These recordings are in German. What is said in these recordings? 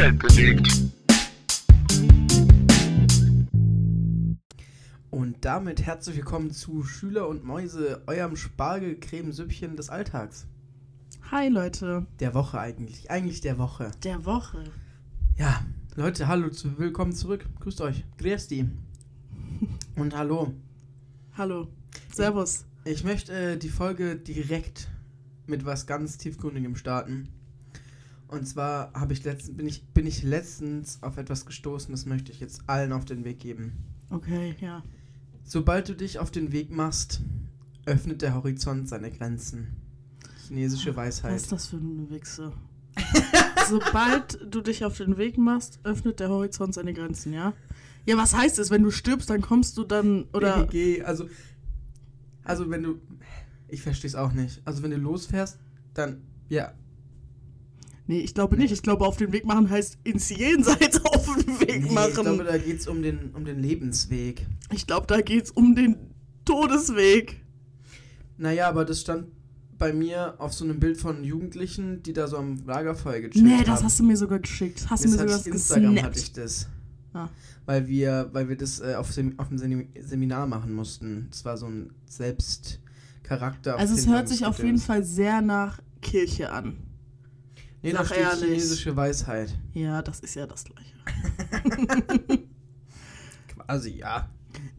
Welt bewegt. Und damit herzlich willkommen zu Schüler und Mäuse, eurem Spargelcremesüppchen des Alltags. Hi Leute, Der Woche eigentlich. Eigentlich der Woche. der Woche. Ja, Leute, hallo, zu, willkommen zurück. Grüßt euch. Grüß die. Und hallo. Hallo. Servus. Ich möchte äh, die Folge direkt mit was ganz tiefgründigem starten. Und zwar habe ich letztens, bin ich, bin ich letztens auf etwas gestoßen, das möchte ich jetzt allen auf den Weg geben. Okay, ja. Sobald du dich auf den Weg machst, öffnet der Horizont seine Grenzen. Chinesische Was Weisheit. ist das für eine Wichse? Sobald du dich auf den Weg machst, öffnet der Horizont seine Grenzen, ja? Ja, was heißt es? Wenn du stirbst, dann kommst du dann, oder... BGG, also, also wenn du, ich verstehe es auch nicht. Also wenn du losfährst, dann, ja, Nee, ich glaube nicht. Ich glaube, auf den Weg machen heißt ins Jenseits auf den Weg nee, machen. ich glaube, da geht es um den, um den Lebensweg. ich glaube, da geht's um den Todesweg. Naja, aber das stand bei mir auf so einem Bild von Jugendlichen, die da so am Lagerfeuer gechillt Nee, haben. das hast du mir sogar geschickt. Hast du mir sogar hatte ich Instagram gesnappt. hatte ich das. Ah. Weil wir, weil wir das äh, auf, Sem auf dem Sem Seminar machen mussten. Das war so ein Selbstcharakter. Also es hört sich auf jeden Fall sehr nach Kirche an. Nee, da steht ehrlich. chinesische Weisheit. Ja, das ist ja das Gleiche. Quasi, ja.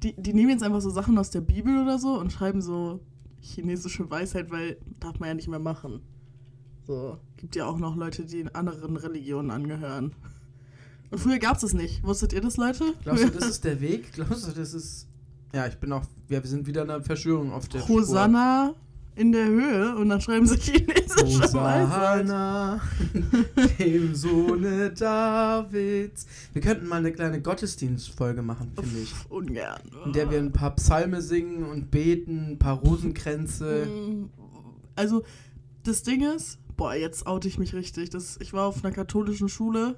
Die, die nehmen jetzt einfach so Sachen aus der Bibel oder so und schreiben so chinesische Weisheit, weil darf man ja nicht mehr machen. So, gibt ja auch noch Leute, die in anderen Religionen angehören. Und früher gab es das nicht. Wusstet ihr das, Leute? Glaubst du, das ist der Weg? Glaubst du, das ist. Ja, ich bin auch. Ja, wir sind wieder in einer Verschwörung auf der Hosanna in der Höhe und dann schreiben sie chinesische. Hosanna, dem Sohne Davids. Wir könnten mal eine kleine Gottesdienstfolge machen, finde ich. Ungern. In der wir ein paar Psalme singen und beten, ein paar Rosenkränze. Mm, Also, das Ding ist, boah, jetzt oute ich mich richtig. Das, ich war auf einer katholischen Schule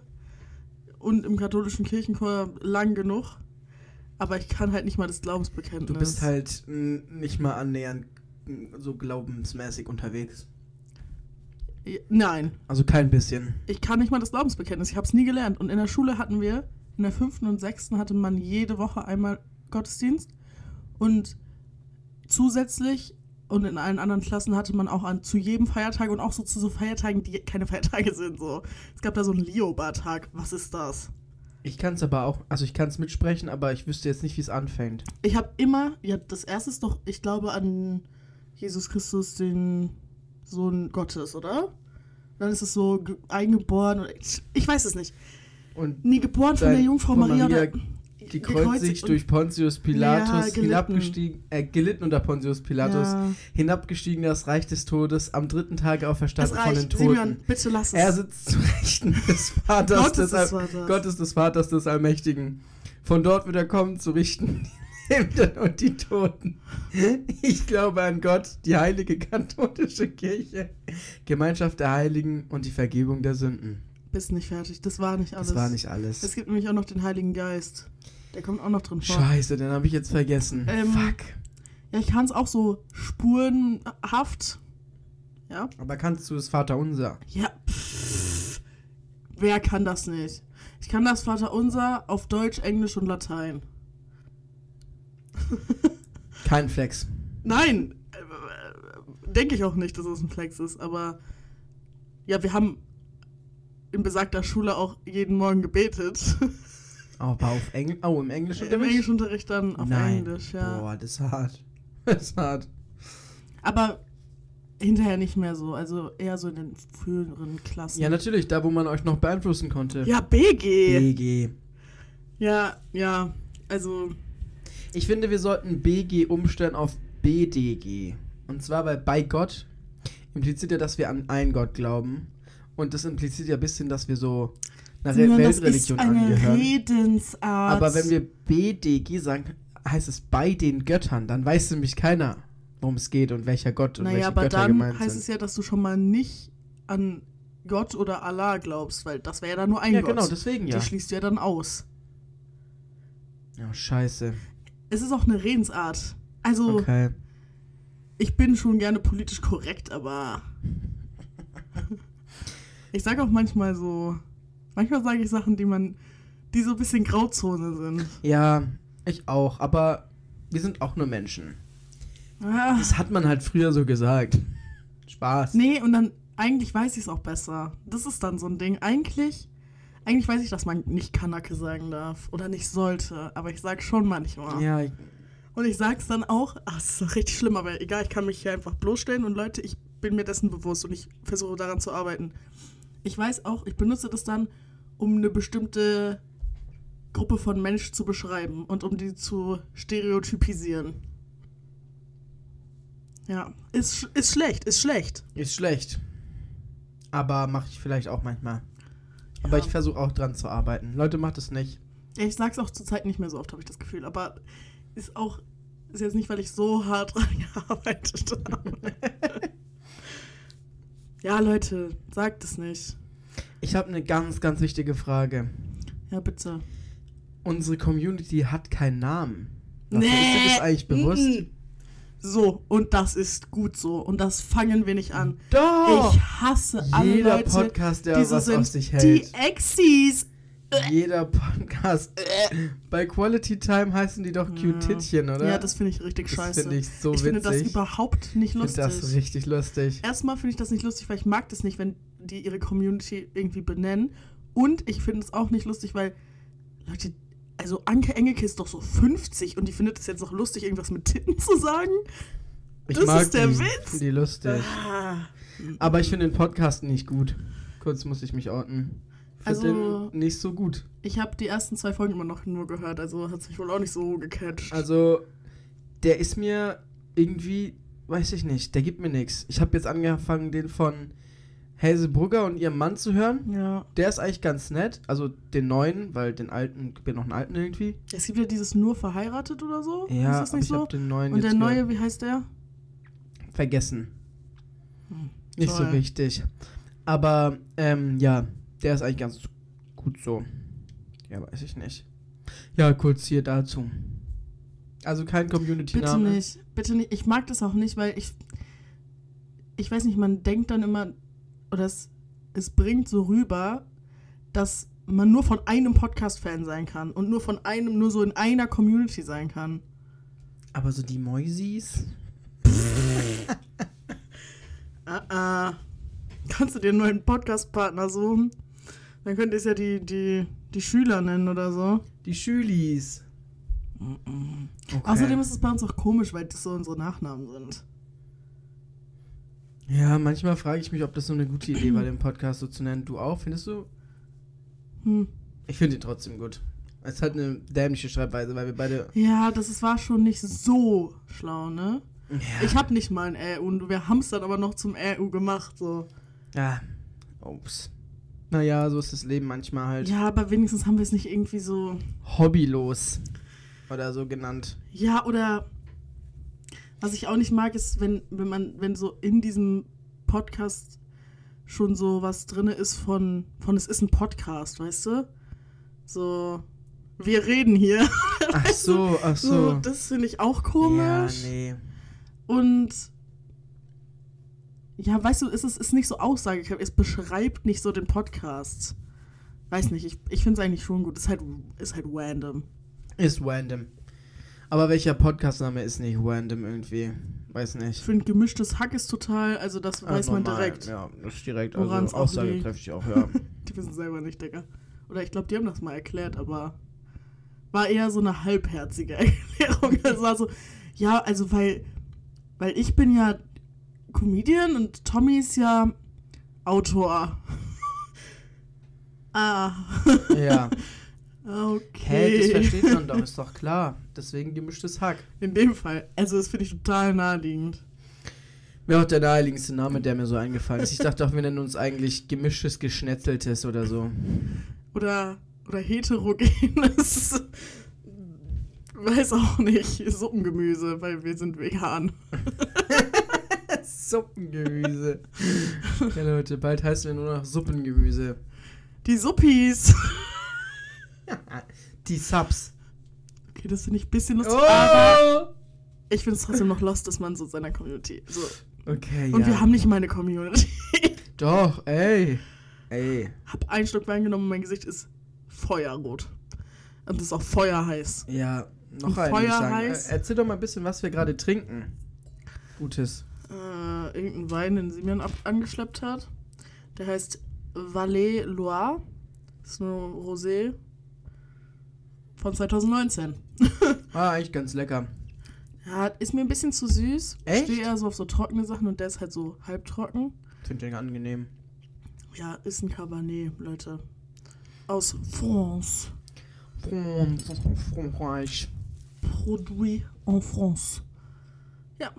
und im katholischen Kirchenchor lang genug. Aber ich kann halt nicht mal das Glaubensbekenntnis. Du bist halt nicht mal annähernd so glaubensmäßig unterwegs. Nein, Also kein bisschen. ich kann nicht mal das Glaubensbekenntnis. Ich habe es nie gelernt. Und in der Schule hatten wir, in der fünften und sechsten hatte man jede Woche einmal Gottesdienst. Und zusätzlich und in allen anderen Klassen hatte man auch an zu jedem Feiertag und auch so zu so Feiertagen, die keine Feiertage sind. So. Es gab da so einen Lioba-Tag. Was ist das? Ich kann es aber auch, also ich kann es mitsprechen, aber ich wüsste jetzt nicht, wie es anfängt. Ich habe immer, ja, das erste ist doch, ich glaube an Jesus Christus, den Sohn Gottes, oder? Dann ist es so ge- eingeboren. Oder ich, ich weiß es nicht. Und Nie geboren von der Jungfrau Maria, Maria oder gekreuzigt durch Pontius Pilatus, Ja, gelitten. hinabgestiegen, äh, gelitten unter Pontius Pilatus, Ja. hinabgestiegen in das Reich des Todes, am dritten Tag auferstanden von den. Toten. Simeon, bitte lass es. Er sitzt zu Rechten des Vaters, Gottes des, des Vaters. Gottes des Vaters des Allmächtigen. Von dort wird er kommen zu richten Lebenden und die Toten. Ich glaube an Gott, die heilige katholische Kirche, Gemeinschaft der Heiligen und die Vergebung der Sünden. Bist nicht fertig. Das war nicht alles. Das war nicht Es alles. gibt nämlich auch noch den Heiligen Geist. Der kommt auch noch drin vor. Scheiße, den habe ich jetzt vergessen. Ähm, Fuck. Ja, ich kann es auch so spurenhaft. Ja. Aber kannst du das Vaterunser? Ja. Pff. Wer kann das nicht? Ich kann das Vaterunser auf Deutsch, Englisch und Latein. Kein Flex. Nein, äh, denke ich auch nicht, dass es ein Flex ist, aber ja, wir haben in besagter Schule auch jeden Morgen gebetet. Aber auf Englisch. Oh, im Englischen. Im Englischunterricht dann auf Nein. Englisch, ja. Boah, das ist hart. Das ist hart. Aber hinterher nicht mehr so, also eher so in den früheren Klassen. Ja, natürlich, da wo man euch noch beeinflussen konnte. Ja, BG. BG. Ja, ja, also Ich finde, wir sollten BG umstellen auf BDG. Und zwar, weil bei Gott impliziert ja, dass wir an einen Gott glauben. Und das impliziert ja ein bisschen, dass wir so einer Re Simon, das ist Weltreligion eine angehören. Redensart. Aber wenn wir BDG sagen, heißt es bei den Göttern. Dann weiß nämlich keiner, worum es geht und welcher Gott und Naja, welche aber Götter dann gemeint heißt sind. es ja, dass du schon mal nicht an Gott oder Allah glaubst, weil das wäre ja dann nur ein ja, Gott. genau, deswegen ja. Die schließt du ja dann aus. Ja, scheiße. Es ist auch eine Redensart. Also, Okay. ich bin schon gerne politisch korrekt, aber ich sage auch manchmal so Manchmal sage ich Sachen, die man, die so ein bisschen Grauzone sind. Ja, ich auch, aber wir sind auch nur Menschen. Ah. Das hat man halt früher so gesagt. Spaß. Nee, und dann, eigentlich weiß ich es auch besser. Das ist dann so ein Ding. Eigentlich, eigentlich weiß ich, dass man nicht Kanake sagen darf oder nicht sollte, aber ich sag schon manchmal. Ja, ich, Und ich sag's dann auch, ach, das ist doch richtig schlimm, aber egal, ich kann mich hier einfach bloßstellen und Leute, ich bin mir dessen bewusst und ich versuche daran zu arbeiten. Ich weiß auch, ich benutze das dann, um eine bestimmte Gruppe von Menschen zu beschreiben und um die zu stereotypisieren. Ja, ist, ist schlecht, ist schlecht. ist schlecht. Aber mache ich vielleicht auch manchmal. Aber Ja. ich versuche auch dran zu arbeiten. Leute, macht es nicht. Ich sag's auch zurzeit nicht mehr so oft, habe ich das Gefühl, aber ist auch, ist jetzt nicht, weil ich so hart dran gearbeitet habe. ja, Leute, sagt es nicht. Ich habe eine ganz, ganz wichtige Frage. Ja, bitte. Unsere Community hat keinen Namen. Dafür ist dir das eigentlich bewusst? So, und das ist gut so. Und das fangen wir nicht an. Doch! Ich hasse alle Jeder Leute, Podcast, der die so was sind. auf sich Die hält. Exis. Jeder Podcast. Bei Quality Time heißen die doch Q-Tittchen, oder? Ja, das finde ich richtig Das scheiße. finde ich so ich finde das witzig. überhaupt nicht Ich finde lustig. das richtig lustig. Erstmal finde ich das nicht lustig, weil ich mag das nicht, wenn die ihre Community irgendwie benennen. Und ich finde es auch nicht lustig, weil Leute, also Anke Engelke ist doch so 50 und die findet es jetzt noch lustig, irgendwas mit Titten zu sagen. Ich Das mag ist der die, Witz. die lustig. Ah. Aber ich finde den Podcast nicht gut. Kurz muss ich mich orten. Ich finde Also- den nicht so gut. Ich habe die ersten zwei Folgen immer noch nur gehört, also hat es mich wohl auch nicht so gecatcht. Also, der ist mir irgendwie, weiß ich nicht, der gibt mir nichts. Ich habe jetzt angefangen, den von Hazel Brugger und ihrem Mann zu hören. ja. Der ist eigentlich ganz nett. Also den neuen, weil den alten, gibt ja noch einen alten irgendwie. Es gibt ja dieses nur verheiratet oder so. Ja, ist das nicht ich so? habe den neuen Und der neue, wie heißt der? vergessen. Hm, Nicht so toll. wichtig. Aber, ähm, ja, der ist eigentlich ganz gut so. Ja, weiß ich nicht. Ja, kurz hier dazu. Also kein Bitte Community-Name. nicht, bitte nicht. Ich mag das auch nicht, weil ich. Ich weiß nicht, man denkt dann immer, oder es, es bringt so rüber, dass man nur von einem Podcast-Fan sein kann und nur von einem, nur so in einer Community sein kann. Aber so die Moisis? Ah, ah. Kannst du dir einen neuen Podcast-Partner suchen? Dann könnt ihr es ja die, die, die Schüler nennen oder so. Die Schülis. Okay. Außerdem ist es bei uns auch komisch, weil das so unsere Nachnamen sind. Ja, manchmal frage ich mich, ob das so eine gute Idee war, den Podcast so zu nennen. Du auch, findest du? Hm. Ich finde ihn trotzdem gut. Es hat eine dämliche Schreibweise, weil wir beide. Ja, das ist, war schon nicht so schlau, ne? Ja. Ich hab nicht mal ein RU und wir haben es dann aber noch zum RU gemacht, so. ja. Ups. Naja, so ist das Leben manchmal halt. Ja, aber wenigstens haben wir es nicht irgendwie so. Hobbylos. Oder so genannt. Ja, oder. Was ich auch nicht mag, ist, wenn, wenn man, wenn so in diesem Podcast schon so was drin ist von, von es ist ein Podcast, weißt du? So, wir reden hier. Ach so, ach So, so. das finde ich auch ja, komisch. nee. Und ja, weißt du, es ist, ist nicht so aussagekräftig. Es beschreibt nicht so den Podcast. Weiß nicht, ich, ich finde es eigentlich schon gut. Es ist halt, ist halt random. Ist random. Aber welcher Podcastname ist nicht random irgendwie? Weiß Ich nicht. finde, gemischtes Hack ist total, also das Ah, weiß man normal. direkt. Ja, das ist direkt, also auch aussagekräftig auch, ja. Die wissen selber nicht, Digga. Oder ich glaube, die haben das mal erklärt, aber war eher so eine halbherzige Erklärung. Es war so, ja, also weil, weil ich bin ja Comedian und Tommy ist ja Autor. ah. ja. Okay. Hä, das versteht man doch, ist doch klar. Deswegen gemischtes Hack. In dem Fall. Also, das finde ich total naheliegend. Wäre auch der naheliegendste Name, der mir so eingefallen ist. Ich dachte auch, wir nennen uns eigentlich gemischtes Geschnetzeltes oder so. Oder, oder heterogenes. Weiß auch nicht. Suppengemüse, weil wir sind vegan. Suppengemüse. ja, Leute, bald heißen wir nur noch Suppengemüse. Die Suppis. Die Subs. Okay, das finde ich ein bisschen lustig, aber Oh! ich finde es trotzdem noch lost, dass man so seiner Community. So. Okay, Und ja. wir haben nicht mal eine Community. Doch, ey. Ey. Hab einen Schluck Wein genommen und mein Gesicht ist feuerrot. Und es ist auch feuerheiß. Ja, noch sagen. Feuerheiß. Äh, Erzähl doch mal ein bisschen, was wir gerade trinken. Gutes. Äh, irgendein Wein, den Simeon ab angeschleppt hat. Der heißt Valais Loire. Das ist nur Rosé von 2019. Ah, eigentlich ganz lecker. Ja, ist mir ein bisschen zu süß. Echt? Ich stehe eher so auf so trockene Sachen und der ist halt so halbtrocken. Finde ich angenehm. Ja, ist ein Cabernet, Leute. Aus France. Frankreich. Produit en France. Ja.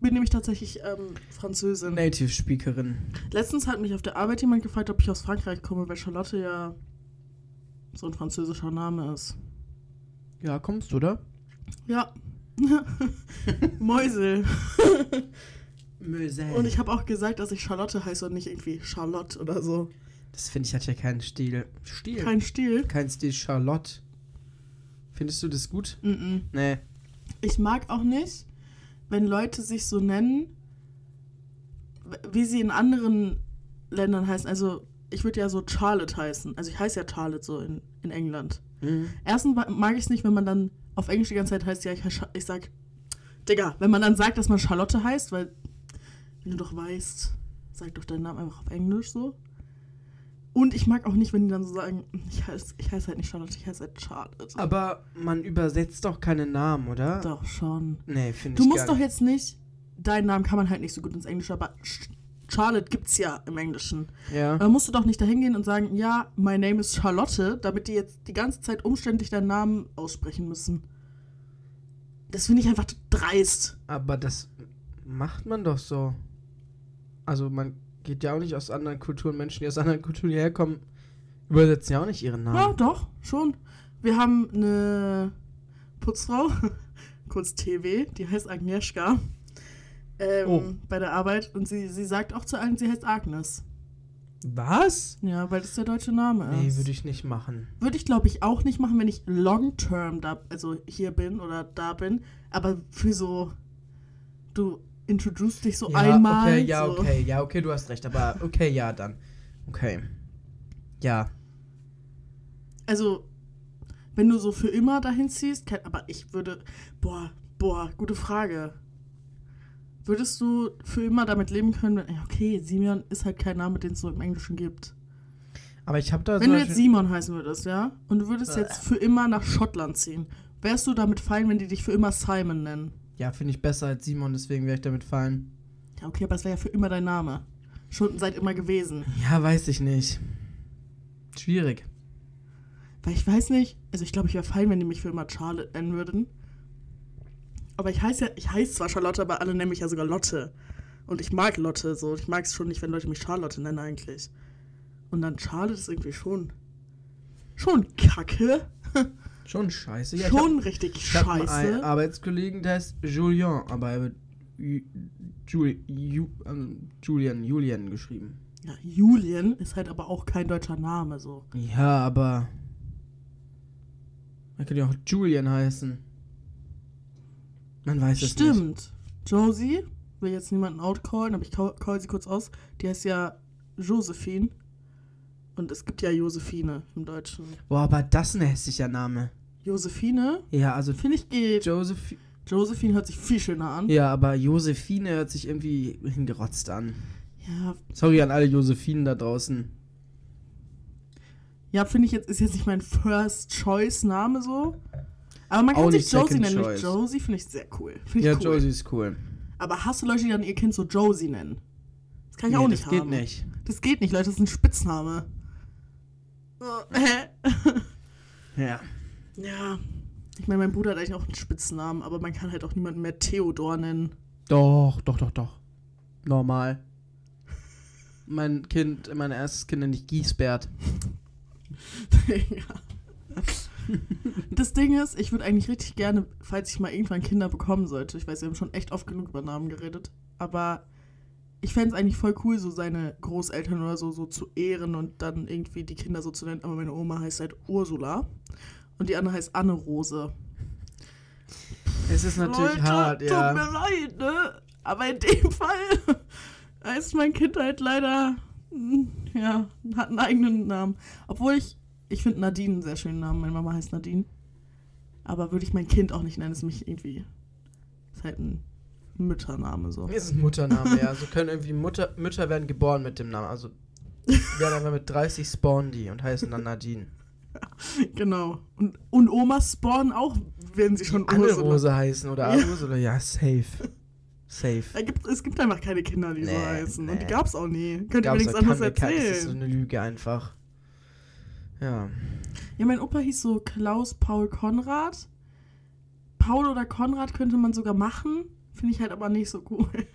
Bin nämlich tatsächlich ähm, Französin. Native Speakerin. Letztens hat mich auf der Arbeit jemand gefragt, ob ich aus Frankreich komme, weil Charlotte ja so ein französischer Name ist. Ja, kommst du, oder? Ja. Mäusel. Mösel. Und ich habe auch gesagt, dass ich Charlotte heiße und nicht irgendwie Charlotte oder so. Das finde ich hat ja keinen Stil. Stil? Kein Stil. Kein Stil Charlotte. Findest du das gut? Mm -mm. Nee. Ich mag auch nicht, wenn Leute sich so nennen, wie sie in anderen Ländern heißen. Also, ich würde ja so Charlotte heißen. Also, ich heiße ja Charlotte so in, in England. Mhm. Erstens ma- mag ich es nicht, wenn man dann auf Englisch die ganze Zeit heißt, ja, ich, ich sag, Digga, wenn man dann sagt, dass man Charlotte heißt, weil, wenn du doch weißt, sag doch deinen Namen einfach auf Englisch so. Und ich mag auch nicht, wenn die dann so sagen, ich heiße ich heiß halt nicht Charlotte, ich heiße halt Charlotte. Aber man übersetzt doch keine Namen, oder? doch schon. Nee, finde ich Du musst doch jetzt nicht, deinen Namen kann man halt nicht so gut ins Englische, aber Charlotte gibt's ja im Englischen. Ja. Da musst du doch nicht dahin gehen und sagen, ja, my name is Charlotte, damit die jetzt die ganze Zeit umständlich deinen Namen aussprechen müssen. Das finde ich einfach dreist. Aber das macht man doch so. Also man geht ja auch nicht aus anderen Kulturen, Menschen, die aus anderen Kulturen hierher kommen, übersetzen ja auch nicht ihren Ja, Namen. doch, schon. Wir haben eine Putzfrau, kurz TW, die heißt Agnieszka, ähm, Oh. bei der Arbeit. Und sie, sie sagt auch zu allen, sie heißt Agnes. Was? Ja, weil das der deutsche Name ist. Nee, würde ich nicht machen. Würde ich, glaube ich, auch nicht machen, wenn ich long-term da, also hier bin oder da bin. Aber für so, du introduce dich so ja, einmal. Okay, ja, so. okay, ja, okay, du hast recht. Aber okay, ja, dann. Okay. Ja. Also, wenn du so für immer dahin ziehst, aber ich würde, boah, boah, gute Frage. Würdest du für immer damit leben können, wenn, okay, Simeon ist halt kein Name, den es so im Englischen gibt. Aber ich habe da Wenn du jetzt Simon heißen würdest, ja, und du würdest Äh. jetzt für immer nach Schottland ziehen, wärst du damit fein, wenn die dich für immer Simon nennen? Ja, finde ich besser als Simon, deswegen wäre ich damit fallen. Ja, okay, aber es wäre ja für immer dein Name. Schon seit immer gewesen. Ja, weiß ich nicht. Schwierig. Weil ich weiß nicht, also ich glaube, ich wäre fein, wenn die mich für immer Charlotte nennen würden. Aber ich heiße ja, ich heiße zwar Charlotte, aber alle nennen mich ja sogar Lotte. Und ich mag Lotte so. Ich mag es schon nicht, wenn Leute mich Charlotte nennen eigentlich. Und dann Charlotte ist irgendwie schon. Schon kacke. Schon scheiße. Ja, schon richtig ich hab, ich hab einen scheiße. Arbeitskollegen, der heißt Julien, aber er wird Ju, Juli, Ju, ähm, Julian, Julian geschrieben. Ja, Julian ist halt aber auch kein deutscher Name so. Ja, aber. Man könnte ja auch Julian heißen. Man weiß es nicht. Stimmt. Josie, will jetzt niemanden outcallen, aber ich call, call sie kurz aus. Die heißt ja Josephine. Und es gibt ja Josephine im Deutschen. Boah, aber das ist ein hässlicher Name. Josephine, Ja, also finde ich geht. Joseph. Josephine hört sich viel schöner an. Ja, aber Josephine hört sich irgendwie hingerotzt an. Ja, Sorry an alle Josephinen da draußen. ja finde ich jetzt, ist jetzt nicht mein First Choice Name so. Aber man Auch kann sich Josie nennen. Choice. Josie finde ich sehr cool. Finde ich Ja, cool. Josie ist cool. Aber hast du Leute, die dann ihr Kind so Josie nennen? Das kann ich auch Nee, nicht das geht haben. nicht. Das geht nicht, Leute, das ist ein Spitzname. Oh, hä? Ja. Ja. Ich meine, mein Bruder hat eigentlich auch einen Spitznamen, aber man kann halt auch niemanden mehr Theodor nennen. Doch, doch, doch, doch. Normal. Mein Kind, mein erstes Kind nenne ich Giesbert. ja. Das Ding ist, ich würde eigentlich richtig gerne, falls ich mal irgendwann Kinder bekommen sollte, ich weiß, wir haben schon echt oft genug über Namen geredet, aber ich fände es eigentlich voll cool, so seine Großeltern oder so, so zu ehren und dann irgendwie die Kinder so zu nennen. Aber meine Oma heißt halt Ursula und die andere heißt Anne-Rose. Es ist natürlich Leute, hart, tut ja. mir leid, ne? Aber in dem Fall heißt mein Kind halt leider Ja, hat einen eigenen Namen. Obwohl ich, ich finde Nadine einen sehr schönen Namen. Meine Mama heißt Nadine. Aber würde ich mein Kind auch nicht nennen, ist mich irgendwie. Ist halt ein Müttername so. Ist ein Muttername, ja. So können irgendwie Mutter, Mütter werden geboren mit dem Namen. Also werden einfach mit 30 spawnen die und heißen dann Nadine. Genau. Und, und Omas spawnen auch, werden sie schon Anne Ursula. Rose heißen oder Ja. Ursula. Ja, safe. Safe. Gibt, es gibt einfach keine Kinder, die so Nee, heißen. Und die nee. gab's auch nie. Könnt ihr mir nichts da anderes kann mir kein- Das ist so erzählen. eine Lüge einfach. Ja. Ja, mein Opa hieß so Klaus Paul Konrad. Paul oder Konrad könnte man sogar machen. Finde ich halt aber nicht so cool.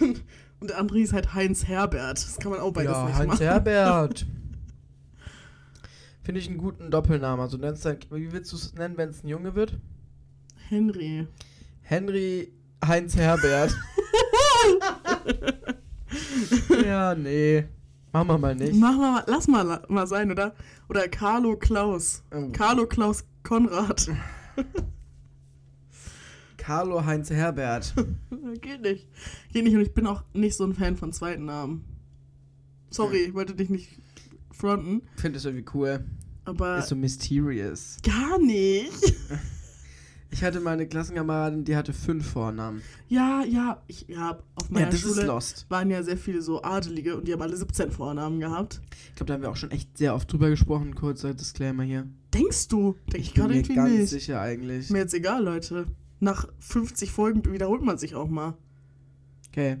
Und der andere hieß halt Heinz Herbert. Das kann man auch beides ja, nicht Heinz machen. Herbert. Finde ich einen guten Doppelnamen. Also nennst dann, wie willst du es nennen, wenn es ein Junge wird? Henry. Henry Heinz Herbert. ja, nee. Machen wir mal nicht. Machen wir mal, lass mal, mal sein, oder? Oder Carlo Klaus. Oh. Carlo Klaus Konrad. Carlo Heinz Herbert. Geht nicht. Geht nicht und ich bin auch nicht so ein Fan von zweiten Namen. Sorry, ich wollte dich nicht fronten, Finde es irgendwie cool. aber Ist so mysterious. gar nicht. Ich hatte mal eine Klassenkameradin, die hatte fünf Vornamen. Ja, ja, ich, ja, auf meiner ja, das ist Schule lost. waren ja sehr viele so Adelige und die haben alle 17 Vornamen gehabt. Ich glaube, da haben wir auch schon echt sehr oft drüber gesprochen. Kurzer Disclaimer hier. Denkst du? Denke ich bin gerade mir ganz nicht. sicher eigentlich. Ist mir jetzt egal, Leute. Nach 50 Folgen wiederholt man sich auch mal. Okay.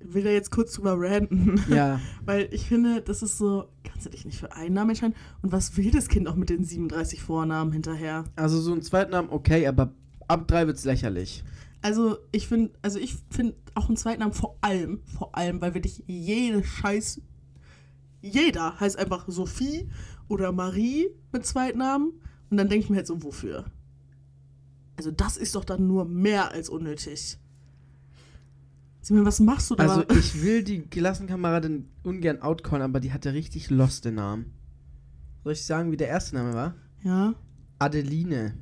Ich will da jetzt kurz drüber ranten. Ja. Weil ich finde, das ist so, kannst du dich nicht für einen Namen entscheiden? Und was will das Kind auch mit den 37 Vornamen hinterher? Also so ein Zweitnamen okay, aber ab drei wird's lächerlich. Also ich finde, also ich finde auch einen Zweitnamen vor allem, vor allem, weil wirklich jede Scheiß, jeder heißt einfach Sophie oder Marie mit Zweitnamen und dann denke ich mir halt so, wofür? Also das ist doch dann nur mehr als unnötig. Simon, was machst du da? Also ich will die Klassenkameradin ungern outcallen, aber die hatte richtig lost den Namen. Soll ich sagen, wie der erste Name war? ja, Adeline.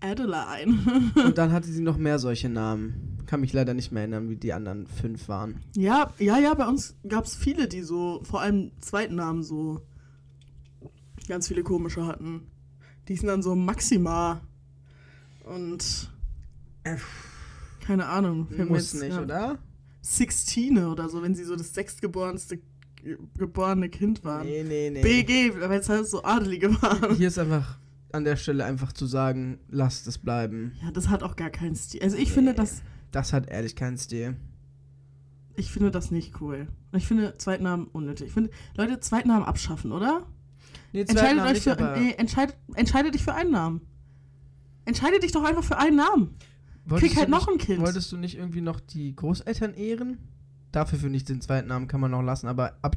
Adeline. Und dann hatte sie noch mehr solche Namen. Kann mich leider nicht mehr erinnern, wie die anderen fünf waren. Ja, ja, ja, bei uns gab es viele, die so, vor allem zweiten Namen so ganz viele komische hatten. Die sind dann so Maxima und keine Ahnung. Muss jetzt- nicht, ja, oder? Sixtine oder so, wenn sie so das sechstgeborenste ge- geborene Kind waren. Nee, nee, nee. BG, weil es halt so Adelige waren. Hier ist einfach an der Stelle einfach zu sagen, lasst es bleiben. Ja, das hat auch gar keinen Stil. Also ich finde das, Das hat ehrlich keinen Stil. ich finde das nicht cool. Und Ich finde Zweitnamen unnötig. Ich finde, Leute, Zweitnamen abschaffen, oder? Nee, Entscheidet Zweitnamen euch nicht, für, nee, entscheidet, entscheidet dich für einen Namen. Entscheide dich doch einfach für einen Namen. Wolltest krieg halt du noch nicht, ein Kind. Wolltest du nicht irgendwie noch die Großeltern ehren? Dafür finde ich den zweiten Namen kann man noch lassen, aber ab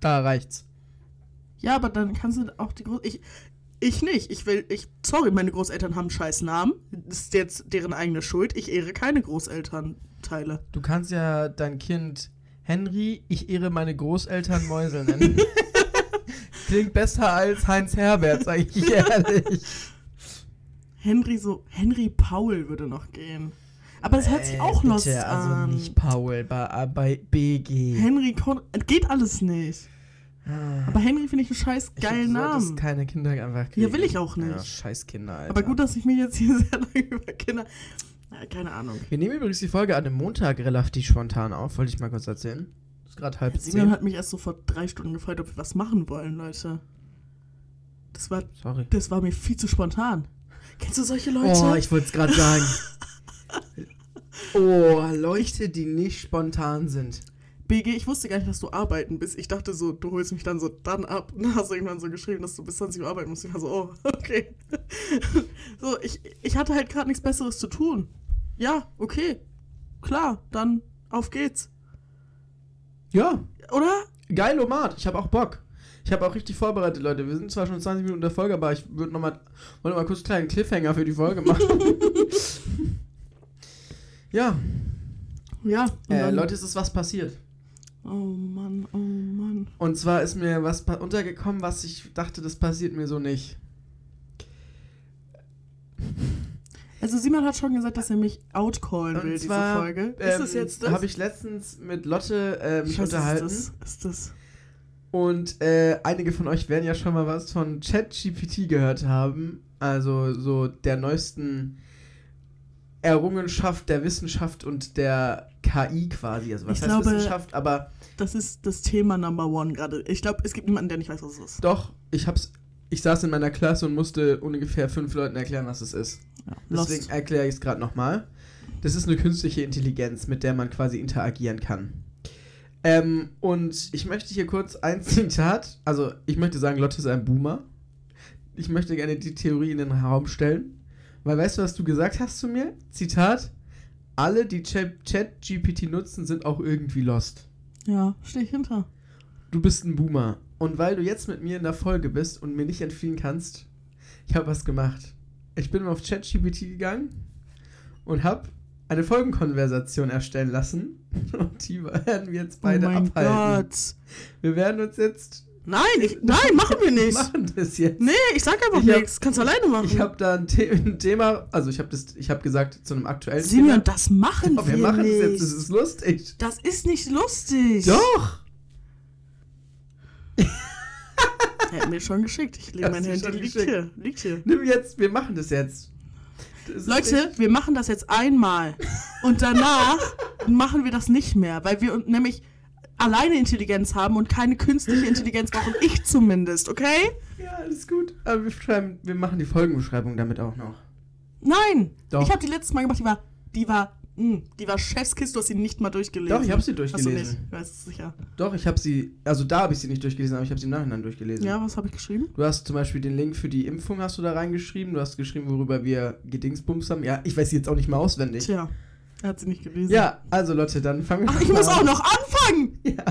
da reicht's. Ja, aber dann kannst du auch die Groß... Ich, ich nicht. Ich will... Ich, sorry, meine Großeltern haben scheiß Namen. Das ist jetzt deren eigene Schuld. Ich ehre keine Großelternteile. Du kannst ja dein Kind Henry, ich ehre meine Großeltern Mäusel nennen. Klingt besser als Heinz Herbert, sag ich ehrlich. Henry so... Henry Paul würde noch gehen. Aber das hört sich auch Äh, lost bitte, an. Also nicht Paul, bei, äh, bei BG. Henry Kon... Geht alles nicht. Ah. Aber Henry finde ich einen scheiß Ich geilen solltest Namen. keine Kinder einfach kriegen. Ja, will ich auch nicht. Ja, scheiß Kinder, Alter. Aber gut, dass ich mir jetzt hier sehr lange über Kinder... Ja, keine Ahnung. Wir nehmen übrigens die Folge an dem Montag relativ spontan auf, wollte ich mal kurz erzählen. ist gerade halb Simon zehn. hat mich erst so vor drei Stunden gefragt, ob wir was machen wollen, Leute. Das war, Sorry. das war mir viel zu spontan. Kennst du solche Leute? Oh, ich wollte es gerade sagen. oh, Leute, die nicht spontan sind. BG, ich wusste gar nicht, dass du arbeiten bist. Ich dachte so, du holst mich dann so dann ab. Und dann hast du irgendwann so geschrieben, dass du bis 20 Uhr arbeiten musst. Ich war so, oh, okay. so, ich, ich hatte halt gerade nichts Besseres zu tun. Ja, okay. Klar, dann auf geht's. Ja, Oder? geil, Omat. Ich habe auch Bock. Ich habe auch richtig vorbereitet, Leute. Wir sind zwar schon 20 Minuten der Folge, aber ich würde noch mal, kurz einen kleinen Cliffhanger für die Folge machen. ja, Ja. äh, Leute, es ist was passiert. Oh Mann, oh Mann. Und zwar ist mir was untergekommen, was ich dachte, das passiert mir so nicht. Also Simon hat schon gesagt, dass er mich outcallen Und will, zwar, diese Folge. Ist das ähm, jetzt das? Habe ich letztens mit Lotte äh, mich Scheiße, unterhalten. Ist das? Ist das? Und äh, einige von euch werden ja schon mal was von ChatGPT gehört haben. Also so der neuesten Errungenschaft der Wissenschaft und der KI quasi. Also was Ich heißt glaube- Wissenschaft? Aber Das ist das Thema Number One gerade. Ich glaube, es gibt niemanden, der nicht weiß, was es ist. doch, ich hab's. Ich saß in meiner Klasse und musste ungefähr fünf Leuten erklären, was es ist. Ja, Deswegen erkläre ich es gerade nochmal. Das ist eine künstliche Intelligenz, mit der man quasi interagieren kann. Ähm, und ich möchte hier kurz ein Zitat, also ich möchte sagen, Lotte ist ein Boomer. Ich möchte gerne die Theorie in den Raum stellen. Weil weißt du, was du gesagt hast zu mir? Zitat, alle, die Chat- Chat-GPT nutzen, sind auch irgendwie lost. Ja, stehe ich hinter. Du bist ein Boomer. Und weil du jetzt mit mir in der Folge bist und mir nicht entfliehen kannst, ich habe was gemacht. Ich bin auf ChatGPT gegangen und habe eine Folgenkonversation erstellen lassen. Und die werden wir jetzt beide oh mein abhalten. Gott. Wir werden uns jetzt. Nein, ich, nein, machen wir nicht. machen das jetzt. Nee, ich sag einfach Ich hab- nichts. Kannst du alleine machen. Ich habe da ein, The ein Thema, also ich habe habe gesagt zu einem aktuellen Simeon, das machen Thema. Aber wir, wir machen nicht. das jetzt, das ist lustig. Das ist nicht lustig. Doch! Er hat mir schon geschickt. Ich lege mein Handy liegt geschickt? hier. Liegt hier. Nimm jetzt, wir machen das jetzt. Leute, wir machen das jetzt einmal. Und danach machen wir das nicht mehr, weil wir nämlich alleine Intelligenz haben und keine künstliche Intelligenz brauchen. Ich zumindest, okay? Ja, alles gut. Aber wir, schreiben, wir machen die Folgenbeschreibung damit auch noch. Nein. Doch. Ich habe die letztes Mal gemacht, die war, die war, mh, die war Chefskiss, du hast sie nicht mal durchgelesen. Doch, ich habe sie Hast du durchgelesen. nicht? Ich weiß es sicher. Doch, ich habe sie, also da habe ich sie nicht durchgelesen, aber ich habe sie im Nachhinein durchgelesen. Ja, was habe ich geschrieben? Du hast zum Beispiel den Link für die Impfung hast du da reingeschrieben. Du hast geschrieben, worüber wir Gedingsbums haben. Ja, ich weiß sie jetzt auch nicht mehr auswendig. Tja, er hat sie nicht gelesen. Ja, also Leute, dann fangen wir Ach, ich muss an. auch noch anfangen! Ja.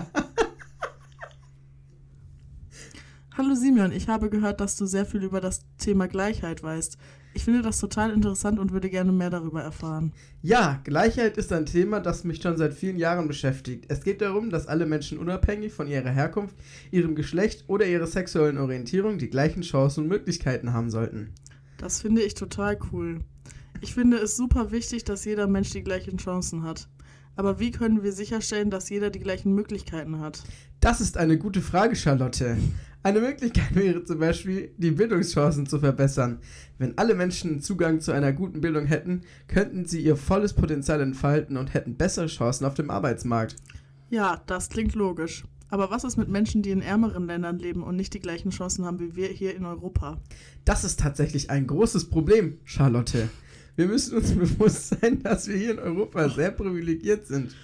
Hallo Simeon, ich habe gehört, dass du sehr viel über das Thema Gleichheit weißt. Ich finde das total interessant und würde gerne mehr darüber erfahren. Ja, Gleichheit ist ein Thema, das mich schon seit vielen Jahren beschäftigt. Es geht darum, dass alle Menschen unabhängig von ihrer Herkunft, ihrem Geschlecht oder ihrer sexuellen Orientierung die gleichen Chancen und Möglichkeiten haben sollten. Das finde ich total cool. Ich finde es super wichtig, dass jeder Mensch die gleichen Chancen hat. Aber wie können wir sicherstellen, dass jeder die gleichen Möglichkeiten hat? Das ist eine gute Frage, Charlotte. Eine Möglichkeit wäre zum Beispiel, die Bildungschancen zu verbessern. Wenn alle Menschen Zugang zu einer guten Bildung hätten, könnten sie ihr volles Potenzial entfalten und hätten bessere Chancen auf dem Arbeitsmarkt. Ja, das klingt logisch. Aber was ist mit Menschen, die in ärmeren Ländern leben und nicht die gleichen Chancen haben wie wir hier in Europa? Das ist tatsächlich ein großes Problem, Charlotte. Wir müssen uns bewusst sein, dass wir hier in Europa sehr privilegiert sind.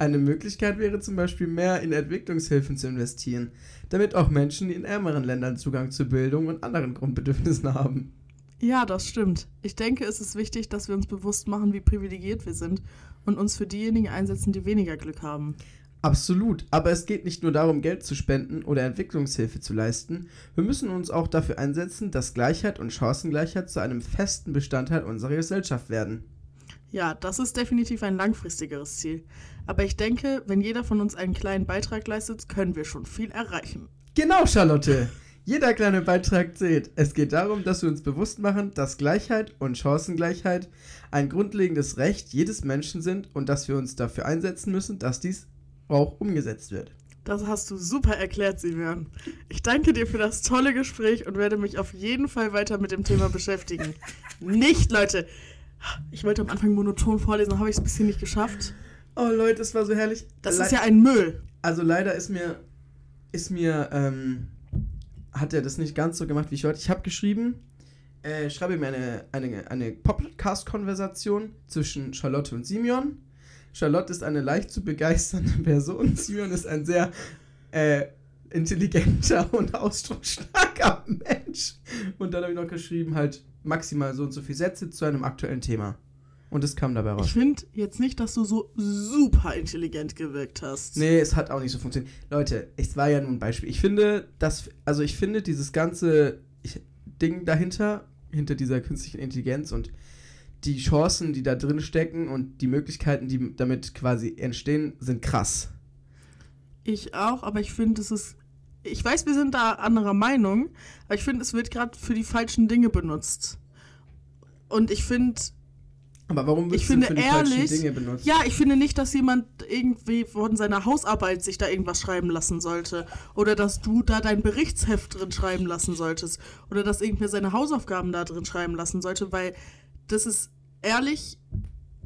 Eine Möglichkeit wäre zum Beispiel mehr in Entwicklungshilfen zu investieren, damit auch Menschen in ärmeren Ländern Zugang zu Bildung und anderen Grundbedürfnissen haben. Ja, das stimmt. Ich denke, es ist wichtig, dass wir uns bewusst machen, wie privilegiert wir sind und uns für diejenigen einsetzen, die weniger Glück haben. Absolut, aber es geht nicht nur darum, Geld zu spenden oder Entwicklungshilfe zu leisten. Wir müssen uns auch dafür einsetzen, dass Gleichheit und Chancengleichheit zu einem festen Bestandteil unserer Gesellschaft werden. Ja, das ist definitiv ein langfristigeres Ziel. Aber ich denke, wenn jeder von uns einen kleinen Beitrag leistet, können wir schon viel erreichen. Genau, Charlotte. Jeder kleine Beitrag zählt. Es geht darum, dass wir uns bewusst machen, dass Gleichheit und Chancengleichheit ein grundlegendes Recht jedes Menschen sind und dass wir uns dafür einsetzen müssen, dass dies auch umgesetzt wird. Das hast du super erklärt, Simeon. Ich danke dir für das tolle Gespräch und werde mich auf jeden Fall weiter mit dem Thema beschäftigen. Nicht, Leute! Ich wollte am Anfang monoton vorlesen, habe ich es bisschen nicht geschafft. Oh Leute, es war so herrlich. Das Le- ist ja ein Müll. Also leider ist mir, ist mir, ähm, hat er das nicht ganz so gemacht, wie ich wollte. Ich habe geschrieben, äh, schreibe mir eine, eine, eine Podcast-Konversation zwischen Charlotte und Simeon. Charlotte ist eine leicht zu begeisternde Person. Simeon ist ein sehr äh, intelligenter und ausdrucksstarker Mensch. Und dann habe ich noch geschrieben, halt maximal so und so viele Sätze zu einem aktuellen Thema. Und es kam dabei raus. Ich finde jetzt nicht, dass du so super intelligent gewirkt hast. Nee, es hat auch nicht so funktioniert. Leute, es war ja nur ein Beispiel. Ich finde, dass, also ich finde dieses ganze Ding dahinter, hinter dieser künstlichen Intelligenz und die Chancen, die da drin stecken und die Möglichkeiten, die damit quasi entstehen, sind krass. Ich auch, aber ich finde, es ist. Ich weiß, wir sind da anderer Meinung, aber ich finde, es wird gerade für die falschen Dinge benutzt. Und ich finde, Aber warum Ich wirst finde du für die falschen ehrlich, Dinge benutzt? ja, ich finde nicht, dass jemand irgendwie von seiner Hausarbeit sich da irgendwas schreiben lassen sollte. Oder dass du da dein Berichtsheft drin schreiben lassen solltest. Oder dass irgendwer seine Hausaufgaben da drin schreiben lassen sollte, weil das ist ehrlich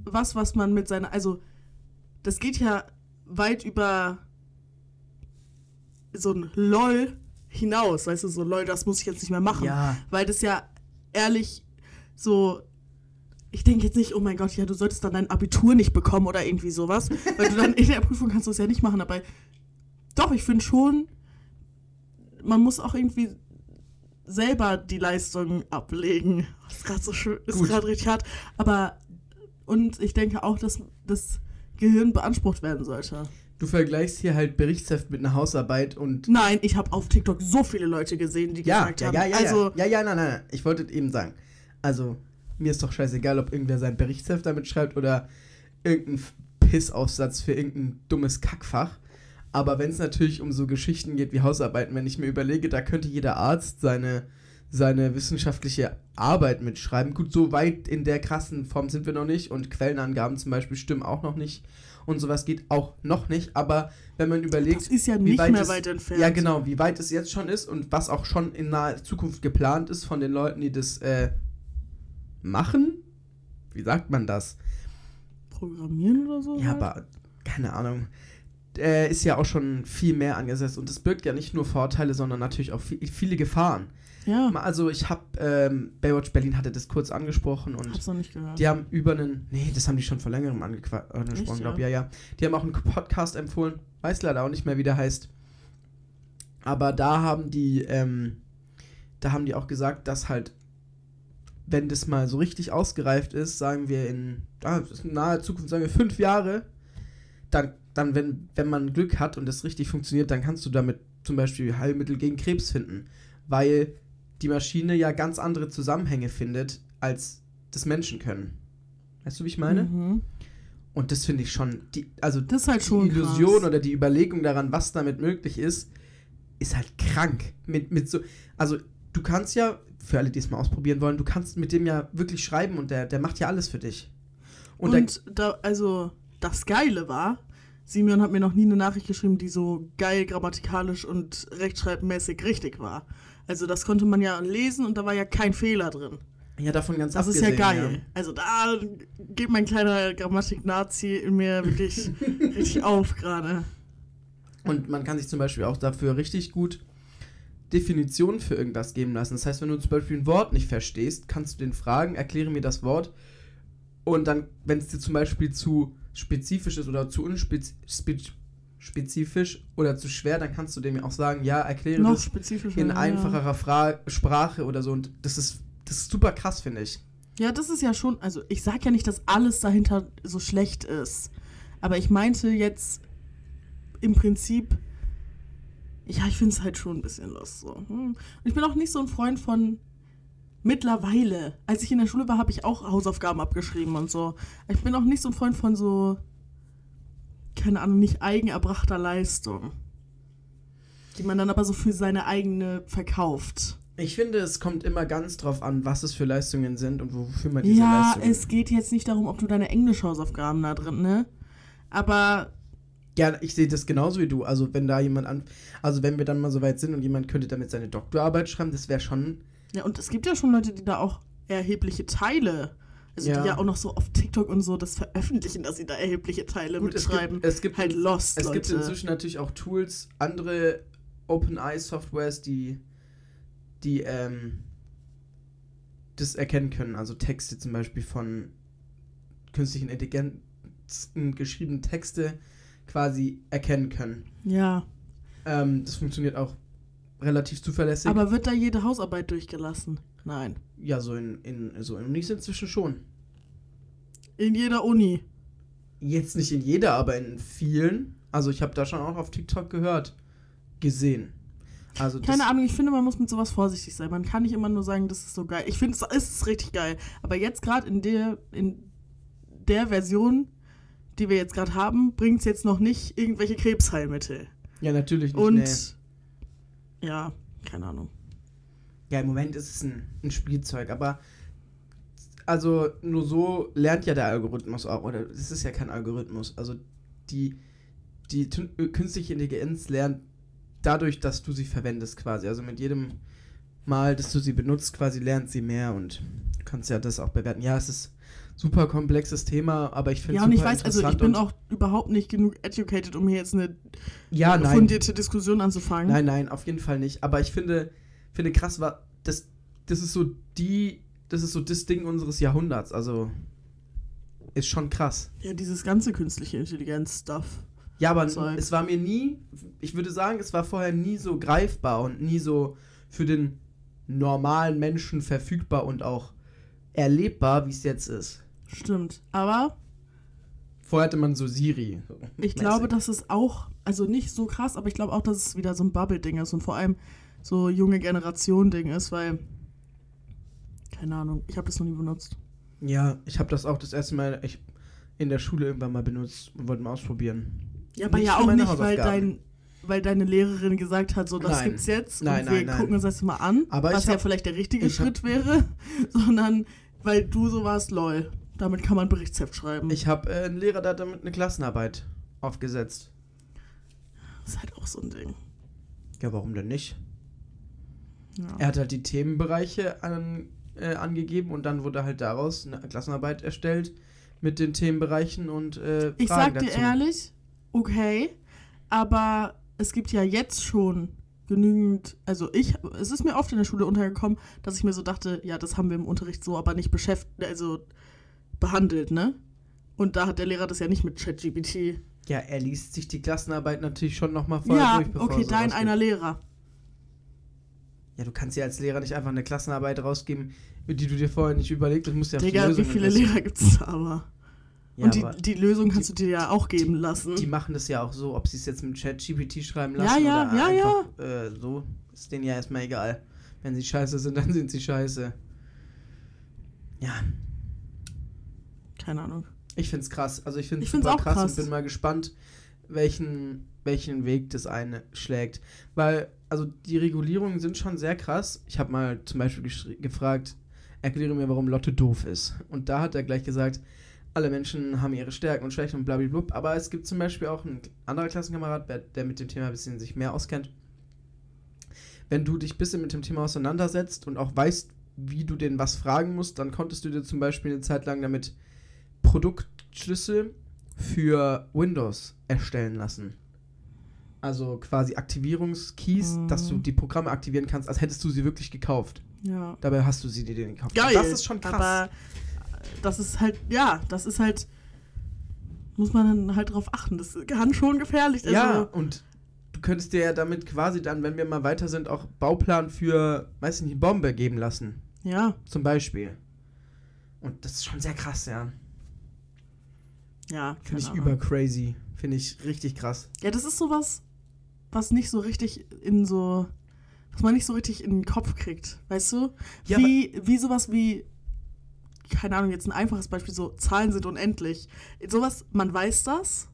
was, was man mit seiner, also das geht ja weit über so ein LOL hinaus, weißt du, so LOL, das muss ich jetzt nicht mehr machen. Ja. Weil das ja ehrlich so. Ich denke jetzt nicht, oh mein Gott, ja, du solltest dann dein Abitur nicht bekommen oder irgendwie sowas. Weil du dann in der Prüfung kannst du es ja nicht machen. Aber doch, ich finde schon, man muss auch irgendwie selber die Leistung ablegen. Ist gerade so schön, ist gerade richtig hart. Aber, und ich denke auch, dass das Gehirn beansprucht werden sollte. Du vergleichst hier halt Berichtsheft mit einer Hausarbeit und. Nein, ich habe auf TikTok so viele Leute gesehen, die Ja, gesagt ja, haben, ja, ja, also, ja, ja, ja, nein, nein, nein. Ich wollte eben sagen. Also, mir ist doch scheißegal, ob irgendwer sein Berichtsheft damit schreibt oder irgendeinen Pissaufsatz für irgendein dummes Kackfach. Aber wenn es natürlich um so Geschichten geht wie Hausarbeiten, wenn ich mir überlege, da könnte jeder Arzt seine, seine wissenschaftliche Arbeit mitschreiben. Gut, so weit in der krassen Form sind wir noch nicht und Quellenangaben zum Beispiel stimmen auch noch nicht und sowas geht auch noch nicht. Aber wenn man überlegt, das ist ja wie nicht weit mehr es- weit entfernt. ja, genau, wie weit es jetzt schon ist und was auch schon in naher Zukunft geplant ist von den Leuten, die das äh, machen. Wie sagt man das? Programmieren oder so? Ja, halt? aber keine Ahnung. Äh, ist ja auch schon viel mehr angesetzt und es birgt ja nicht nur Vorteile, sondern natürlich auch vi- viele Gefahren. Ja, Also ich habe, ähm, Baywatch Berlin hatte das kurz angesprochen und hab's noch nicht gehört. die haben über einen, nee, das haben die schon vor längerem angesprochen, glaube ja? ja, ja. Die haben auch einen Podcast empfohlen, weiß leider auch nicht mehr, wie der heißt. Aber da haben die, ähm, da haben die auch gesagt, dass halt, wenn das mal so richtig ausgereift ist, sagen wir in, ah, naher Zukunft, sagen wir fünf Jahre, dann, dann wenn, wenn man Glück hat und das richtig funktioniert, dann kannst du damit zum Beispiel Heilmittel gegen Krebs finden. Weil die Maschine ja ganz andere Zusammenhänge findet, als das Menschen können. Weißt du, wie ich meine? Mhm. Und das finde ich schon, die, also Das ist halt die schon Illusion krass. oder die Überlegung daran, was damit möglich ist, ist halt krank. Mit, mit so, also du kannst ja, für alle, die es mal ausprobieren wollen, du kannst mit dem ja wirklich schreiben und der, der macht ja alles für dich. Und, Und, da, also, das Geile war, Simeon hat mir noch nie eine Nachricht geschrieben, die so geil grammatikalisch und rechtschreibmäßig richtig war. Also, das konnte man ja lesen und da war ja kein Fehler drin. ja, davon ganz Das ist ja abgesehen, geil. Also, da geht mein kleiner Grammatik-Nazi in mir wirklich richtig auf gerade. Und man kann sich zum Beispiel auch dafür richtig gut Definitionen für irgendwas geben lassen. Das heißt, wenn du zum Beispiel ein Wort nicht verstehst, kannst du den fragen, erkläre mir das Wort. Und dann, wenn es dir zum Beispiel zu spezifisch ist oder zu unspezifisch oder zu schwer, dann kannst du dem ja auch sagen, ja, erkläre Noch das in ja. einfacherer Fra Sprache oder so. Und das ist, das ist super krass, finde ich. Ja, das ist ja schon, also ich sag ja nicht, dass alles dahinter so schlecht ist. Aber ich meinte jetzt im Prinzip, ja, ich finde es halt schon ein bisschen los so. Hm. Und ich bin auch nicht so ein Freund von mittlerweile. Als ich in der Schule war, habe ich auch Hausaufgaben abgeschrieben und so. Ich bin auch nicht so ein Freund von so, keine Ahnung, nicht eigenerbrachter Leistung. Die man dann aber so für seine eigene verkauft. Ich finde, es kommt immer ganz drauf an, was es für Leistungen sind und wofür man diese Ja, Leistungen es geht jetzt nicht darum, ob du deine Englischhausaufgaben da drin, ne? Aber Ja, ich sehe das genauso wie du. Also wenn da jemand an, also wenn wir dann mal so weit sind und jemand könnte damit seine Doktorarbeit schreiben, das wäre schon. ja, und es gibt ja schon Leute, die da auch erhebliche Teile, also Ja. die ja auch noch so auf TikTok und so das veröffentlichen, dass sie da erhebliche Teile Gut, es mitschreiben. gibt, es gibt, halt lost, es Leute. gibt inzwischen natürlich auch Tools, andere OpenEye-Softwares, die, die ähm, das erkennen können. Also Texte zum Beispiel von künstlichen Intelligenzen geschriebene Texte quasi erkennen können. ja, Ähm, das funktioniert auch relativ zuverlässig. aber wird da jede Hausarbeit durchgelassen? Nein. ja, so in, in so in Unis inzwischen schon. In jeder Uni. Jetzt nicht in jeder, aber in vielen. Also ich habe da schon auch auf TikTok gehört, gesehen. Also Keine Ahnung, ich finde, man muss mit sowas vorsichtig sein. Man kann nicht immer nur sagen, das ist so geil. Ich finde, es ist richtig geil. Aber jetzt gerade in der, in der Version, die wir jetzt gerade haben, bringt es jetzt noch nicht irgendwelche Krebsheilmittel. Ja, natürlich nicht. Und nee. ja, keine Ahnung. Ja, im Moment ist es ein, ein Spielzeug, aber Also nur so lernt ja der Algorithmus auch. Oder es ist ja kein Algorithmus. Also die, die künstliche Intelligenz lernt dadurch, dass du sie verwendest quasi. Also mit jedem Mal, dass du sie benutzt, quasi lernt sie mehr und du kannst ja das auch bewerten. Ja, es ist super komplexes Thema, aber ich finde Ja, es und ich weiß, also ich bin auch überhaupt nicht genug educated, um hier jetzt eine ja, nein, fundierte Diskussion anzufangen. nein, nein, auf jeden Fall nicht. Aber ich finde, finde krass war, das, das ist so die, das ist so das Ding unseres Jahrhunderts. Also ist schon krass. Ja, dieses ganze künstliche Intelligenz-Stuff. Ja, aber Zeug. es war mir nie, ich würde sagen, es war vorher nie so greifbar und nie so für den normalen Menschen verfügbar und auch erlebbar, wie es jetzt ist. Stimmt. Aber Vorher hatte man so Siri. ich glaube, dass es auch, also nicht so krass, aber ich glaube auch, dass es wieder so ein Bubble-Ding ist und vor allem so junge Generation-Ding ist, weil, keine Ahnung, ich habe das noch nie benutzt. Ja, ich habe das auch das erste Mal ich, in der Schule irgendwann mal benutzt und wollte mal ausprobieren. Ja, aber Nicht ja auch nicht, weil, dein, weil deine Lehrerin gesagt hat, so, das Nein. gibt's jetzt Nein, und wir nein, nein. gucken uns das mal an, Aber was ich ja hab- vielleicht der richtige ich hab- Schritt wäre, sondern weil du so warst, lol, damit kann man Berichtsheft schreiben. Ich habe äh, einen Lehrer, der hat damit eine Klassenarbeit aufgesetzt. das ist halt auch so ein Ding. Ja, warum denn nicht? Ja. Er hat halt die Themenbereiche an, äh, angegeben und dann wurde halt daraus eine Klassenarbeit erstellt mit den Themenbereichen und äh, Ich Fragen sag dir dazu. ehrlich, okay, aber es gibt ja jetzt schon genügend, also ich, es ist mir oft in der Schule untergekommen, dass ich mir so dachte, ja, das haben wir im Unterricht so aber nicht beschäftigt, also behandelt, ne? Und da hat der Lehrer das ja nicht mit ChatGPT. Ja, er liest sich die Klassenarbeit natürlich schon nochmal vorher Ja, durch, bevor okay, dein einer Lehrer. Ja, du kannst ja als Lehrer nicht einfach eine Klassenarbeit rausgeben, die du dir vorher nicht überlegt hast. Musst ja auf die Digga, wie viele wissen. Lehrer gibt's da aber? Ja, Und die, die Lösung kannst du dir ja auch geben lassen. die machen das ja auch so, ob sie es jetzt mit ChatGPT schreiben Ja, lassen ja, oder ja, einfach Äh, so, ist denen ja erstmal egal. Wenn sie scheiße sind, dann sind sie scheiße. Ja, Keine Ahnung. Ich find's krass. Also ich finde es super krass, krass. und bin mal gespannt, welchen, welchen Weg das eine schlägt. Weil, also die Regulierungen sind schon sehr krass. Ich habe mal zum Beispiel gefragt, erkläre mir, warum Lotte doof ist. Und da hat er gleich gesagt, alle Menschen haben ihre Stärken und Schwächen und blablabla. Aber es gibt zum Beispiel auch einen anderer Klassenkamerad, der, der mit dem Thema ein bisschen sich mehr auskennt. Wenn du dich ein bisschen mit dem Thema auseinandersetzt und auch weißt, wie du den was fragen musst, dann konntest du dir zum Beispiel eine Zeit lang damit Produktschlüssel für Windows erstellen lassen. Also quasi Aktivierungskeys, Mhm. dass du die Programme aktivieren kannst, als hättest du sie wirklich gekauft. Ja. Dabei hast du sie dir gekauft. Geil. Das ist schon krass. Aber das ist halt, ja, das ist halt, muss man dann halt drauf achten. Das kann schon gefährlich. Also, ja, und du könntest dir ja damit quasi dann, wenn wir mal weiter sind, auch Bauplan für, weiß ich nicht, Bombe geben lassen. Ja, Zum Beispiel. Und das ist schon sehr krass, ja. Ja. Finde ich keine über Ahnung. crazy. Finde ich richtig krass. Ja, das ist sowas, was nicht so richtig in so, was man nicht so richtig in den Kopf kriegt. Weißt du? Ja, wie, wie sowas wie, keine Ahnung, jetzt ein einfaches Beispiel, so Zahlen sind unendlich. Sowas, man weiß das,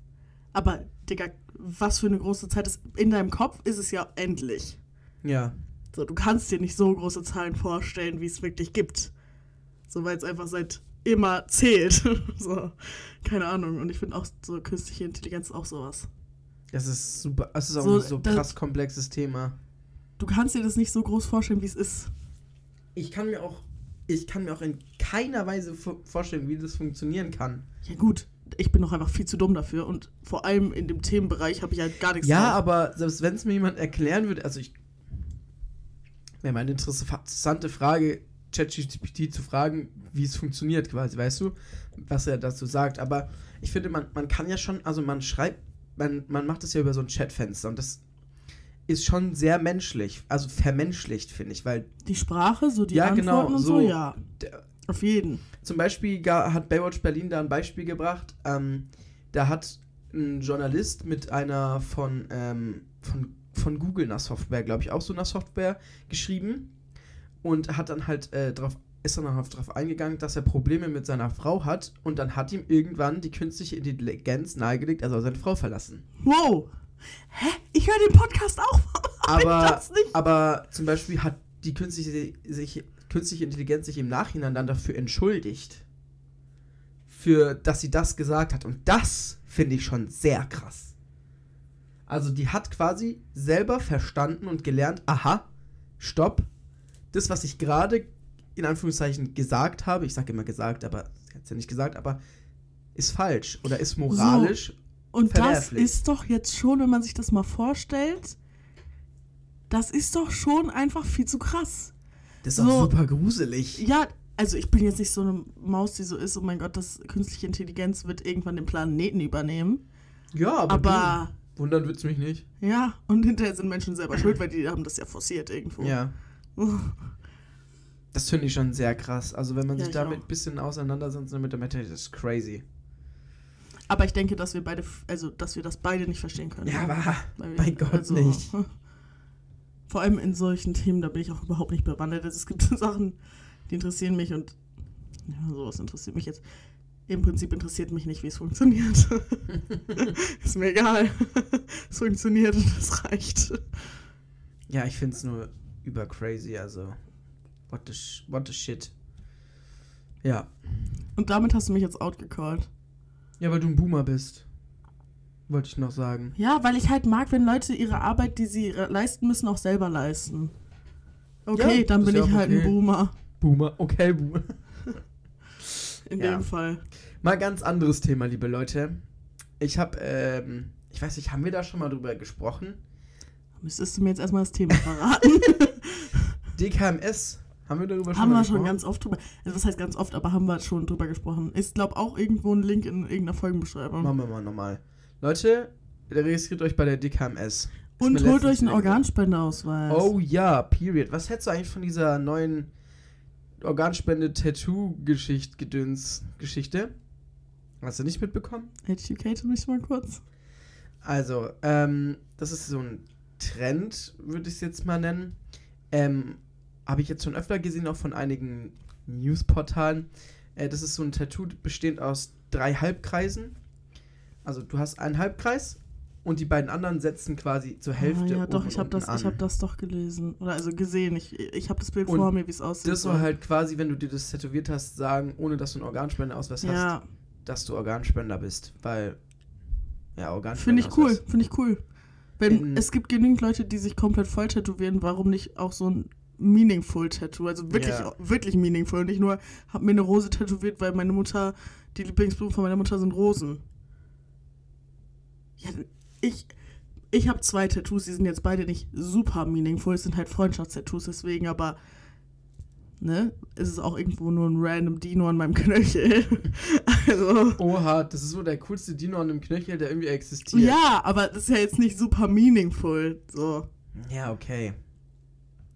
aber, Digga, was für eine große Zeit ist, in deinem Kopf ist es ja endlich. Ja. So, du kannst dir nicht so große Zahlen vorstellen, wie es wirklich gibt. So, weil es einfach seit immer zählt. so, keine Ahnung. Und ich finde auch so künstliche Intelligenz auch sowas. Das ist super. Es ist auch So, ein so krass komplexes Thema. Du kannst dir das nicht so groß vorstellen, wie es ist. Ich kann mir auch, ich kann mir auch in keiner Weise vo- vorstellen, wie das funktionieren kann. Ja, gut. Ich bin doch einfach viel zu dumm dafür. Und vor allem in dem Themenbereich habe ich halt gar nichts Ja, drauf. aber selbst wenn es mir jemand erklären würde, also ich wäre mal eine interess- interessante Frage, ChatGPT zu fragen, wie es funktioniert, quasi, weißt du, was er dazu sagt. Aber ich finde, man, man kann ja schon, also man schreibt, man, man macht es ja über so ein Chatfenster und das ist schon sehr menschlich, also vermenschlicht, finde ich, weil Die Sprache, so die Ja, Antworten genau, und so, so. ja. der, Auf jeden. Zum Beispiel hat Baywatch Berlin da ein Beispiel gebracht. Ähm, da hat ein Journalist mit einer von, ähm, von, von Google einer Software, glaube ich, auch so einer Software geschrieben und hat dann halt äh, drauf, ist dann auch darauf eingegangen, dass er Probleme mit seiner Frau hat und dann hat ihm irgendwann die künstliche Intelligenz nahegelegt, er soll seine Frau verlassen. Wow. Hä? Ich höre den Podcast auch. Aber, aber zum Beispiel hat die künstliche, sich, künstliche Intelligenz sich im Nachhinein dann dafür entschuldigt. Für, dass sie das gesagt hat. Und das finde ich schon sehr krass. Also die hat quasi selber verstanden und gelernt, aha, stopp, das, was ich gerade in Anführungszeichen gesagt habe, ich sage immer gesagt, aber sie hat es ja nicht gesagt, aber ist falsch oder ist moralisch. Und das ist doch jetzt schon, wenn man sich das mal vorstellt, das ist doch schon einfach viel zu krass. Das ist auch so- super gruselig. Ja, also ich bin jetzt nicht so eine Maus, die so ist, oh mein Gott, das künstliche Intelligenz wird irgendwann den Planeten übernehmen. Ja, aber, Aber wundern wird's mich nicht. ja, und hinterher sind Menschen selber schuld, weil die haben das ja forciert irgendwo. Ja. Das finde ich schon sehr krass. Also wenn man Ja, sich ich damit ein bisschen auseinandersetzt mit der Materie, das ist crazy. Aber ich denke, dass wir beide, also dass wir das beide nicht verstehen können. Ja, aber Weil wir- mein Gott, also, nicht. Vor allem in solchen Themen, da bin ich auch überhaupt nicht bewandert. Es gibt Sachen, die interessieren mich und ja, sowas interessiert mich jetzt. Im Prinzip interessiert mich nicht, wie es funktioniert. Ist mir egal. es funktioniert und das reicht. Ja, ich finde es nur über crazy, also what the, what the shit. Ja. Und damit hast du mich jetzt outgecallt. Ja, weil du ein Boomer bist. Wollte ich noch sagen. Ja, weil ich halt mag, wenn Leute ihre Arbeit, die sie leisten müssen, auch selber leisten. Okay, Ja, dann bin ja ich halt ein okay. Boomer. Boomer, okay, Boomer. In Ja. dem Fall. Mal ganz anderes Thema, liebe Leute. Ich habe, ähm, ich weiß nicht, haben wir da schon mal drüber gesprochen? Müsstest du mir jetzt erstmal das Thema verraten? DKMS, haben wir darüber schon haben wir schon ganz oft drüber. Also was heißt ganz oft, aber haben wir schon drüber gesprochen. Ist, glaube auch irgendwo ein Link in irgendeiner Folgenbeschreibung. Machen wir mal nochmal. Leute, registriert euch bei der DKMS. Und holt euch einen. Organspendeausweis. Oh ja, period. Was hältst du eigentlich von dieser neuen Organspende-Tattoo-Geschichte? Hast du nicht mitbekommen? Educate mich mal kurz. Also, ähm, das ist so ein Trend, würde ich es jetzt mal nennen. Ähm, habe ich jetzt schon öfter gesehen, auch von einigen Newsportalen. Äh, das ist so ein Tattoo bestehend aus drei Halbkreisen. Also du hast einen Halbkreis und die beiden anderen setzen quasi zur Hälfte. Ah, ja, doch, ich habe das, ich hab das doch gelesen. Oder also gesehen. Ich, ich habe das Bild Und vor mir, wie es aussieht. Das soll halt quasi, wenn du dir das tätowiert hast, sagen, ohne dass du einen Organspendeausweis hast, Ja, dass du Organspender bist. Weil, ja, finde Organspender. ich cool. Finde ich cool. Wenn, In- es gibt genügend Leute, die sich komplett voll tätowieren. Warum nicht auch so ein meaningful Tattoo? Also wirklich, Ja. wirklich meaningful. Und nicht nur, hab mir eine Rose tätowiert, weil meine Mutter, die Lieblingsblumen von meiner Mutter sind Rosen. Ja, ich, ich habe zwei Tattoos, die sind jetzt beide nicht super meaningful. Es sind halt Freundschaftstattoos, deswegen, aber ne, es ist auch irgendwo nur ein random Dino an meinem Knöchel. also. Oha, das ist so der coolste Dino an dem Knöchel, der irgendwie existiert. Ja, aber das ist ja jetzt nicht super meaningful. So. Ja, okay.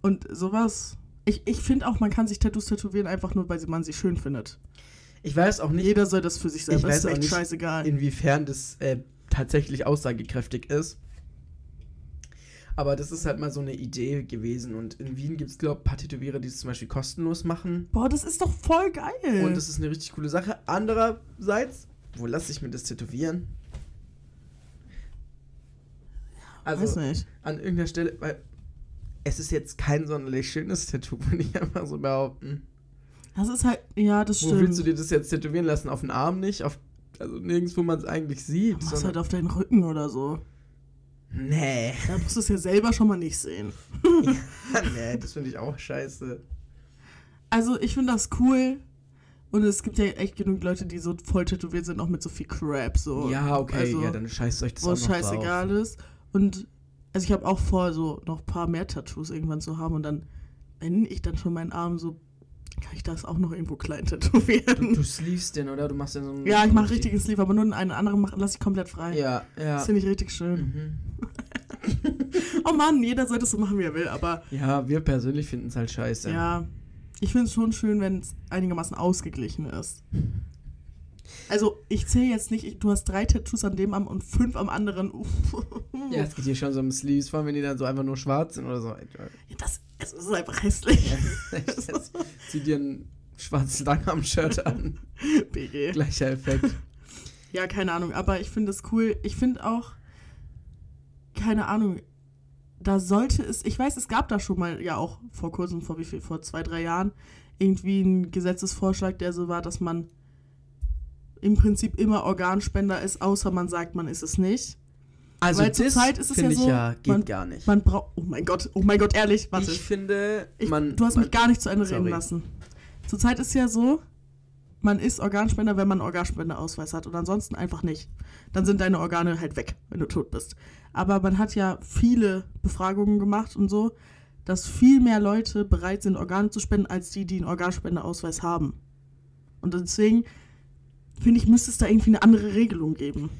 Und sowas. Ich, ich finde auch, man kann sich Tattoos tätowieren, einfach nur, weil man sie schön findet. Ich weiß auch nicht, Jeder soll das für sich selber. Ich weiß auch echt nicht, scheißegal. inwiefern das äh, tatsächlich aussagekräftig ist. Aber das ist halt mal so eine Idee gewesen. Und in Wien gibt es, glaube ich, ein paar Tätowierer, die es zum Beispiel kostenlos machen. Boah, das ist doch voll geil. Und das ist eine richtig coole Sache. Andererseits, wo lasse ich mir das tätowieren? Weiß Also nicht. an irgendeiner Stelle, weil es ist jetzt kein sonderlich schönes Tattoo, würde ich einfach so behaupten. Das ist halt, ja, das Wo stimmt. willst du dir das jetzt tätowieren lassen? Auf den Arm nicht? Auf, also nirgends, wo man es eigentlich sieht. Mach's sondern- halt auf deinen Rücken oder so. nee. Da musst du es ja selber schon mal nicht sehen. nee, das finde ich auch scheiße. Also, ich finde das cool. Und es gibt ja echt genug Leute, die so voll tätowiert sind, auch mit so viel Crap. So. Ja, okay, Also, ja, dann scheißt euch das wo auch es noch scheißegal ist. Und also ich habe auch vor, so noch ein paar mehr Tattoos irgendwann zu haben. Und dann, wenn ich dann schon meinen Arm so, kann ich das auch noch irgendwo klein tätowieren. Du, du sleevest den, oder? Du machst den so einen- ja, ich mache richtigen Sleeve, aber nur einen anderen lasse ich komplett frei. Ja, ja. Das finde ich richtig schön. Mhm. Oh Mann, jeder sollte es so machen, wie er will, aber Ja, wir persönlich finden es halt scheiße. ja, ich finde es schon schön, wenn es einigermaßen ausgeglichen ist. Also, ich zähle jetzt nicht, ich, du hast drei Tattoos an dem Arm und fünf am anderen. Ja, es geht hier schon so um Sleeves, vor allem wenn die dann so einfach nur schwarz sind oder so. Ja, das, es ist einfach hässlich. Ja, jetzt zieh dir ein schwarzes Langarm-Shirt an. BG. Gleicher Effekt. Ja, keine Ahnung, aber ich finde es cool. Ich finde auch, keine Ahnung, da sollte es, ich weiß, es gab da schon mal, ja auch vor kurzem, vor wie viel, vor zwei, drei Jahren, irgendwie einen Gesetzesvorschlag, der so war, dass man im Prinzip immer Organspender ist, außer man sagt, man ist es nicht. Also Weil zur Zeit ist es ja ich so, ja, geht man- gar nicht. Man braucht, oh mein Gott, oh mein Gott, ehrlich, warte. ich finde, Ich, man... du hast man, mich gar nicht zu Ende reden Sorry. lassen. Zurzeit ist ja so, man ist Organspender, wenn man einen Organspenderausweis hat und ansonsten einfach nicht. Dann sind deine Organe halt weg, wenn du tot bist. Aber man hat ja viele Befragungen gemacht und so, dass viel mehr Leute bereit sind, Organe zu spenden, als die, die einen Organspenderausweis haben. Und deswegen finde ich, müsste es da irgendwie eine andere Regelung geben.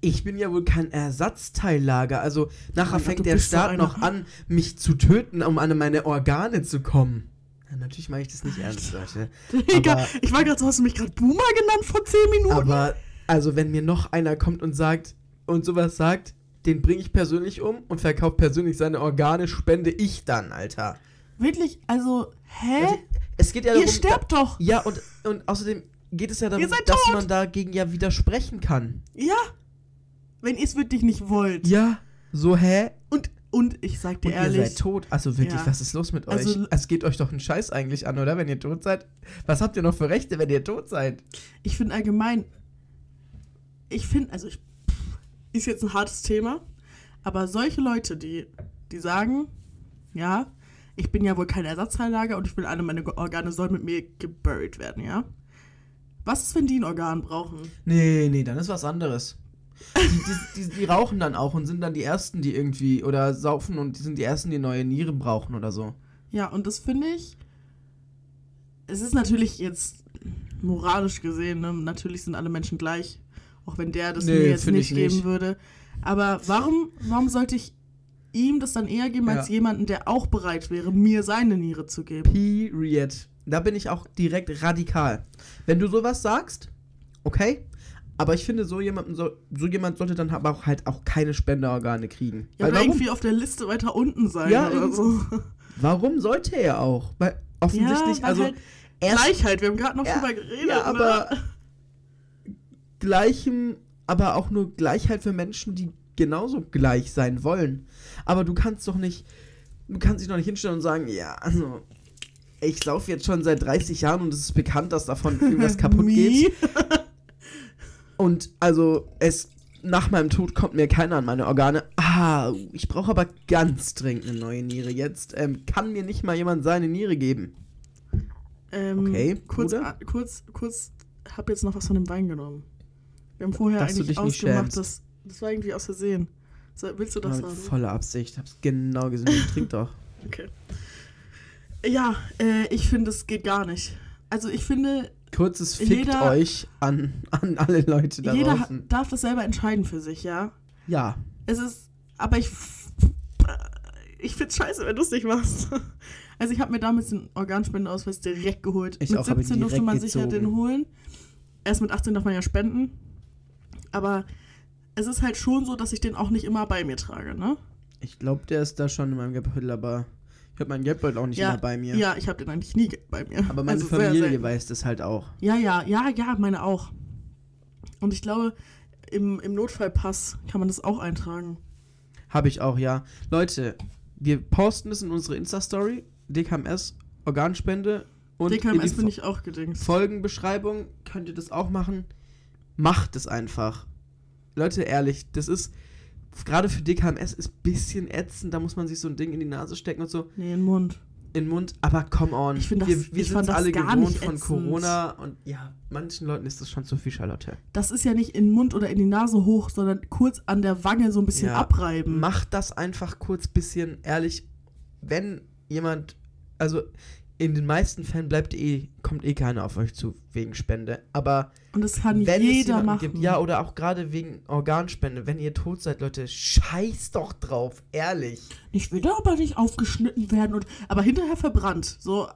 Ich bin ja wohl kein Ersatzteillager. Also nachher fängt der Staat noch an, mich zu töten, um an meine Organe zu kommen. Ja, natürlich mache ich das nicht ernst, Leute. Digga, ich war gerade so, hast du mich gerade Boomer genannt vor 10 Minuten? Aber also wenn mir noch einer kommt und sagt und sowas sagt, den bringe ich persönlich um und verkaufe persönlich seine Organe, spende ich dann, Alter. Wirklich, also, hä? Also, es geht ja Ihr darum, sterbt doch! Ja, und, und außerdem geht es ja darum, dass tot. man dagegen ja widersprechen kann. Ja. Wenn ihr es wirklich nicht wollt. Ja, so hä? Und, und ich sag dir Und ihr ehrlich, seid tot. Also wirklich, Ja. was ist los mit euch? Also- es geht euch doch einen Scheiß eigentlich an, oder? Wenn ihr tot seid. Was habt ihr noch für Rechte, wenn ihr tot seid? ich finde allgemein, ich finde, also ich, ist jetzt ein hartes Thema, aber solche Leute, die, die sagen, ja, ich bin ja wohl kein Ersatzteillager und ich will alle meine Organe sollen mit mir geburied werden, ja? Was ist, wenn die ein Organ brauchen? Nee, nee, dann ist was anderes. Die, die, die, die rauchen dann auch und sind dann die Ersten, die irgendwie, oder saufen und die sind die Ersten, die neue Nieren brauchen oder so. Ja, und das finde ich. Es ist natürlich jetzt moralisch gesehen, ne? natürlich sind alle Menschen gleich, auch wenn der das Nee, mir jetzt nicht ich geben nicht. würde. Aber warum, warum sollte ich ihm das dann eher geben, als Ja. jemanden, der auch bereit wäre, mir seine Niere zu geben? Period. Da bin ich auch direkt radikal. Wenn du sowas sagst, okay. Aber ich finde, so, jemanden soll, so jemand sollte dann aber auch halt auch keine Spenderorgane kriegen. Ja, Weil oder warum, irgendwie auf der Liste weiter unten sein Ja, oder so. warum sollte er auch? Weil offensichtlich, weil also halt erst Gleichheit, wir haben gerade noch Ja, drüber geredet. ja, aber ne? gleichem, aber auch nur Gleichheit für Menschen, die genauso gleich sein wollen. Aber du kannst doch nicht, du kannst dich doch nicht hinstellen und sagen, ja, also ich laufe jetzt schon seit 30 Jahren und es ist bekannt, dass davon irgendwas kaputt geht. Und also es nach meinem Tod kommt mir keiner an meine Organe. Ah, ich brauche aber ganz dringend eine neue Niere. Jetzt ähm, kann mir nicht mal jemand seine Niere geben. Ähm, Okay, kurz, a- kurz, kurz, hab jetzt noch was von dem Wein genommen. Wir haben vorher Dass du eigentlich ausgemacht, dass das war irgendwie aus Versehen. Willst du das Ja, haben? voller Absicht. Hab's genau gesehen. Trink doch. Okay. Ja, äh, ich finde, es geht gar nicht. Also ich finde, Kurzes Fickt Jeder- euch an, an alle Leute da jeder draußen. darf das selber entscheiden für sich, ja. Ja. Es ist, aber ich, ich find's scheiße, wenn du es nicht machst. Also ich habe mir damals den Organspendeausweis direkt geholt. Ich mit auch, hab ihn 17 durfte man sich ja den holen. Erst mit 18 darf man ja spenden. Aber es ist halt schon so, dass ich den auch nicht immer bei mir trage, ne? Ich glaube, der ist da schon in meinem Geldbeutel, aber ich habe meinen Geldbeutel auch nicht ja, immer bei mir. Ja, ich habe den eigentlich nie bei mir. Aber meine Also Familie weiß das halt auch. Ja, ja, ja, ja, meine auch. Und ich glaube, im, im Notfallpass kann man das auch eintragen. Habe ich auch, ja. Leute, wir posten es in unsere Insta-Story. DKMS, Organspende. Und DKMS bin ich auch gedingst. Folgenbeschreibung könnt ihr das auch machen. Macht es einfach. Leute, ehrlich, das ist gerade für DKMS ist ein bisschen ätzend. Da muss man sich so ein Ding in die Nase stecken und so Nee, in den Mund. in den Mund. Aber come on. Ich das- wir wir sind alle gewohnt von. Corona. Und ja, manchen Leuten ist das schon zu viel, Charlotte. Das ist ja nicht in den Mund oder in die Nase hoch, sondern kurz an der Wange so ein bisschen Ja, abreiben. Macht das einfach kurz bisschen ehrlich. Wenn jemand, also in den meisten Fällen bleibt eh, kommt eh keiner auf euch zu wegen Spende. Aber Und das kann wenn es jeder jemanden machen. gibt, ja, oder auch gerade wegen Organspende, wenn ihr tot seid, Leute, scheiß doch drauf, ehrlich. Ich will da aber nicht aufgeschnitten werden, und, aber hinterher verbrannt. So, äh,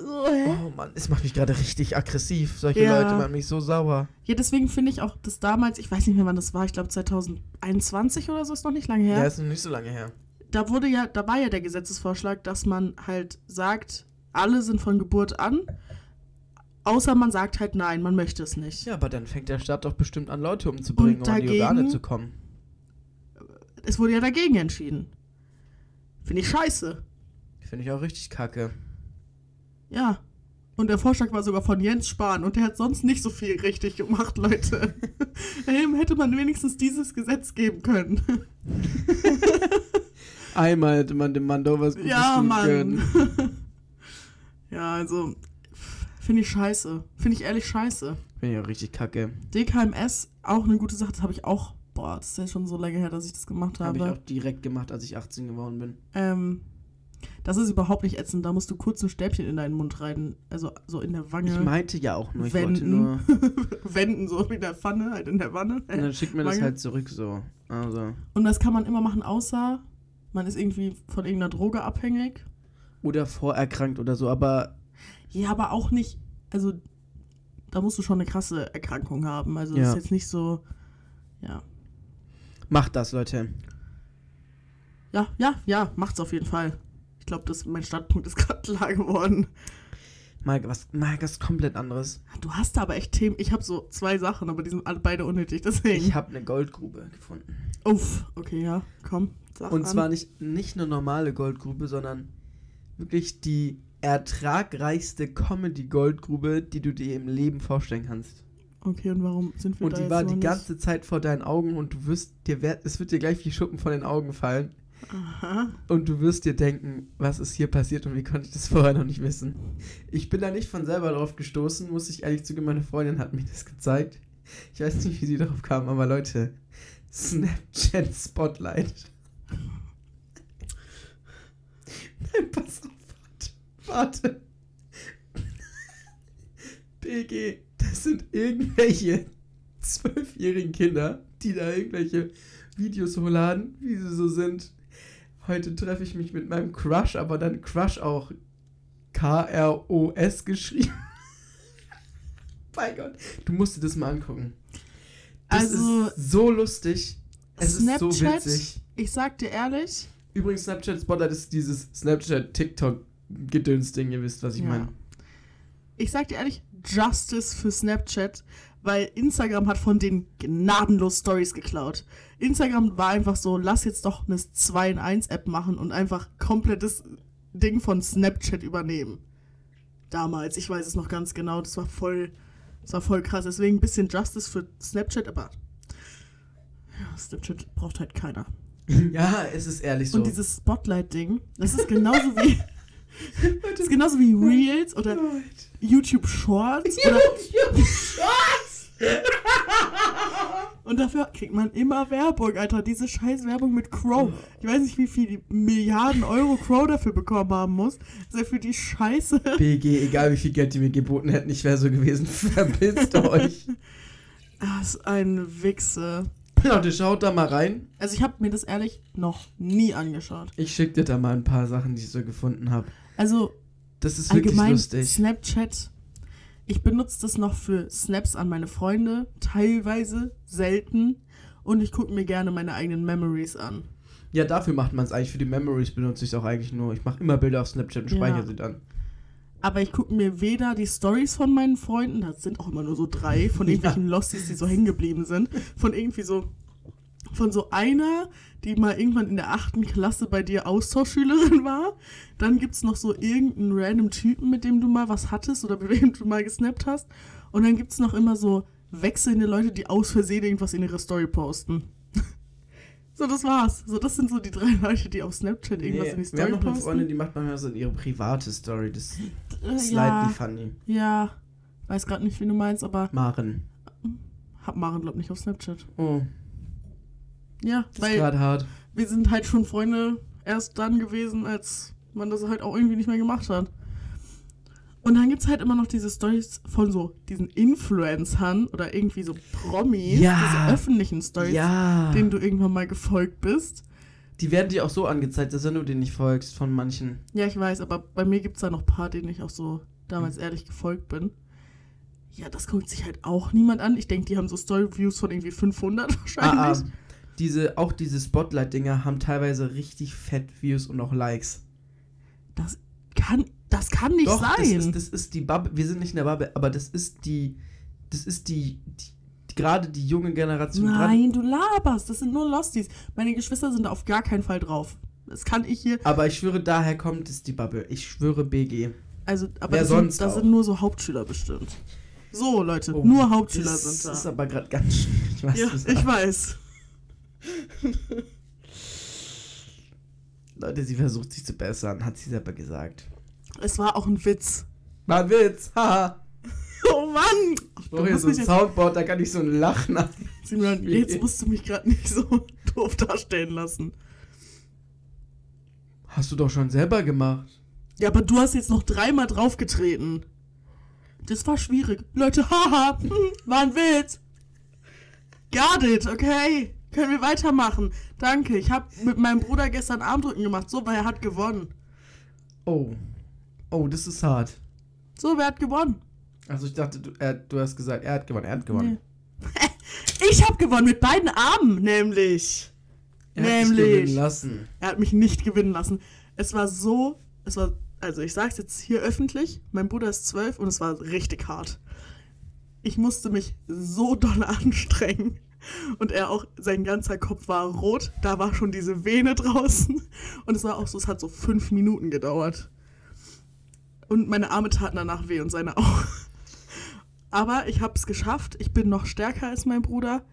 so hä? Oh Mann, es macht mich gerade richtig aggressiv. Solche Ja. Leute machen mich so sauer. Ja, deswegen finde ich auch, dass damals, ich weiß nicht mehr, wann das war, ich glaube 2021 oder so, ist noch nicht lange her. Ja, ist noch nicht so lange her. Da wurde ja, da war ja der Gesetzesvorschlag, dass man halt sagt, alle sind von Geburt an, außer man sagt halt nein, man möchte es nicht. Ja, aber dann fängt der Staat doch bestimmt an, Leute umzubringen, Und um an die Organe dagegen- zu kommen. Es wurde ja dagegen entschieden. Finde ich scheiße. Finde ich auch richtig kacke. Ja. Und der Vorschlag war sogar von Jens Spahn und der hat sonst nicht so viel richtig gemacht, Leute. Ihm hätte man wenigstens dieses Gesetz geben können. Einmal hätte man dem Mann doch was Gutes ja, tun Mann. können. ja, also finde ich scheiße. Finde ich ehrlich scheiße. Finde ich auch richtig kacke. DKMS, auch eine gute Sache, das habe ich auch, boah, das ist ja schon so lange her, dass ich das gemacht Habe habe. ich auch direkt gemacht, als ich 18 geworden bin. Ähm, das ist überhaupt nicht ätzend, da musst du kurz ein Stäbchen in deinen Mund rein, also so in der Wange. Ich meinte ja auch nur, ich wollte wenden. nur. Wenden, so wie in der Pfanne, halt in der Wanne. Und dann schickt mir das Wange. halt zurück so. Also. Und das kann man immer machen, außer man ist irgendwie von irgendeiner Droge abhängig. Oder vorerkrankt oder so, aber Ja, aber auch nicht, also da musst du schon eine krasse Erkrankung haben. Also das Ja. ist jetzt nicht so, ja. macht das, Leute. Ja, ja, ja, macht's auf jeden Fall. Ich glaube, das mein Startpunkt ist gerade klar geworden. Mal was, mal was komplett anderes. Du hast da aber echt Themen. Ich habe so zwei Sachen, aber die sind alle beide unnötig, deswegen. Ich habe eine Goldgrube gefunden. Uff, okay, ja, komm. Sag Und an. zwar nicht, nicht eine normale Goldgrube, sondern wirklich die ertragreichste Comedy-Goldgrube, die du dir im Leben vorstellen kannst. Okay, und warum sind wir Und da die jetzt war die ganze Zeit vor deinen Augen und du wirst dir, es wird dir gleich wie Schuppen von den Augen fallen. Aha. Und du wirst dir denken, was ist hier passiert und wie konnte ich das vorher noch nicht wissen. Ich bin da nicht von selber drauf gestoßen, muss ich ehrlich zugeben, meine Freundin hat mir das gezeigt. Ich weiß nicht, wie sie darauf kam, aber Leute, Snapchat Spotlight. Nein, pass auf, warte. warte. BG, das sind irgendwelche zwölfjährigen Kinder, die da irgendwelche Videos hochladen, wie sie so sind. Heute treffe ich mich mit meinem Crush, aber dann Crush auch K-R-O-S geschrieben. mein Gott, du musst dir das mal angucken. Das Also, ist so lustig. Es ist so Snapchat, witzig. ich sag dir ehrlich, Übrigens, Snapchat Spotlight ist dieses Snapchat TikTok Gedöns-Ding, ihr wisst, was ich Ja. meine. ich sag dir ehrlich, Justice für Snapchat, weil Instagram hat von denen gnadenlos Stories geklaut. Instagram war einfach so, lass jetzt doch eine 2 in 1 App machen und einfach komplettes Ding von Snapchat übernehmen. Damals, ich weiß es noch ganz genau, das war voll, das war voll krass. Deswegen ein bisschen Justice für Snapchat, aber ja, Snapchat braucht halt keiner. Ja, es ist ehrlich so. Und dieses Spotlight-Ding, das ist genauso wie. das ist genauso wie Reels oder YouTube Shorts. Oder, und dafür kriegt man immer Werbung, Alter. Diese scheiß Werbung mit Crow. Ich weiß nicht, wie viel Milliarden Euro Crow dafür bekommen haben muss. Dass er für die Scheiße. BG, egal wie viel Geld die mir geboten hätten, ich wäre so gewesen. Verpisst euch. Das ist ein Wichse. Leute, schaut da mal rein. Also, ich habe mir das ehrlich noch nie angeschaut. Ich schick dir da mal ein paar Sachen, die ich so gefunden habe. Also, Das ist wirklich lustig. Snapchat. Ich benutze das noch für Snaps an meine Freunde, teilweise, selten. Und ich gucke mir gerne meine eigenen Memories an. Ja, dafür macht man es eigentlich. Für die Memories benutze ich es auch eigentlich nur. Ich mache immer Bilder auf Snapchat und Ja. speichere sie dann. Aber ich gucke mir weder die Stories von meinen Freunden, das sind auch immer nur so drei, von irgendwelchen Losties, die so hängen geblieben sind, von irgendwie so, von so einer, die mal irgendwann in der achten Klasse bei dir Austauschschülerin war. Dann gibt es noch so irgendeinen random Typen, mit dem du mal was hattest oder mit dem du mal gesnappt hast. Und dann gibt es noch immer so wechselnde Leute, die aus Versehen irgendwas in ihre Story posten. so, das war's. So, das sind so die drei Leute, die auf Snapchat irgendwas in die wir Story haben noch eine posten. Freundin, die macht manchmal so ihre private Story. Das slightly ja, funny. ja, weiß gerade nicht, wie du meinst, aber Maren. hab Maren, glaub nicht auf Snapchat. Oh, Ja, das ist weil gerade hart. wir sind halt schon Freunde erst dann gewesen, als man das halt auch irgendwie nicht mehr gemacht hat. Und dann gibt's halt immer noch diese Stories von so diesen Influencern oder irgendwie so Promis, Ja. diese öffentlichen Stories, Ja. denen du irgendwann mal gefolgt bist. Die werden dir auch so angezeigt, dass wenn du denen nicht folgst von manchen. Ja, ich weiß, aber bei mir gibt's da noch ein paar, denen ich auch so damals ehrlich gefolgt bin. Ja, das guckt sich halt auch niemand an. Ich denke, die haben so Story-Views von irgendwie 500 wahrscheinlich. Ah, ah. Diese, auch diese Spotlight-Dinger haben teilweise richtig fett Views und auch Likes. Das kann, das kann nicht Doch, sein. Das ist, das ist die Bubble. Wir sind nicht in der Bubble, aber das ist die. Das ist die, die gerade die junge Generation. Nein, du laberst. Das sind nur Losties. Meine Geschwister sind auf gar keinen Fall drauf. Das kann ich hier. Aber ich schwöre, daher kommt es die Bubble. Ich schwöre BG. Also, aber Wer das, sonst sind, das auch? sind nur so Hauptschüler bestimmt. So, Leute, Oh, nur Hauptschüler das sind da. ist aber gerade ganz schwierig, was ja, ich weiß. Leute, sie versucht sich zu bessern, hat sie selber gesagt. Es war auch ein Witz. War ein Witz, haha. Oh Mann! Ich brauche hier so ein Soundboard, da kann ich so ein Lachen an. Simon, jetzt musst du mich gerade nicht so doof darstellen lassen. Hast du doch schon selber gemacht. Ja, aber du hast jetzt noch dreimal draufgetreten. Das war schwierig. Leute, haha, hm, war ein Witz. Got it, okay. Können wir weitermachen. Danke. Ich habe mit meinem Bruder gestern Armdrücken gemacht. So, weil er hat gewonnen. Oh. Oh, das ist hart. So, wer hat gewonnen? Also ich dachte, du, er, du hast gesagt, er hat gewonnen, er hat gewonnen. Nee. Ich habe gewonnen mit beiden Armen, nämlich. Er hat dich Nämlich. gewinnen lassen. Er hat mich nicht gewinnen lassen. Es war so, es war, also ich sag's jetzt hier öffentlich, mein Bruder ist zwölf und es war richtig hart. Ich musste mich so doll anstrengen. Und er auch, sein ganzer Kopf war rot, da war schon diese Vene draußen. Und es war auch so, es hat so fünf Minuten gedauert. Und meine Arme taten danach weh und seine auch. Aber ich hab's geschafft. Ich bin noch stärker als mein Bruder.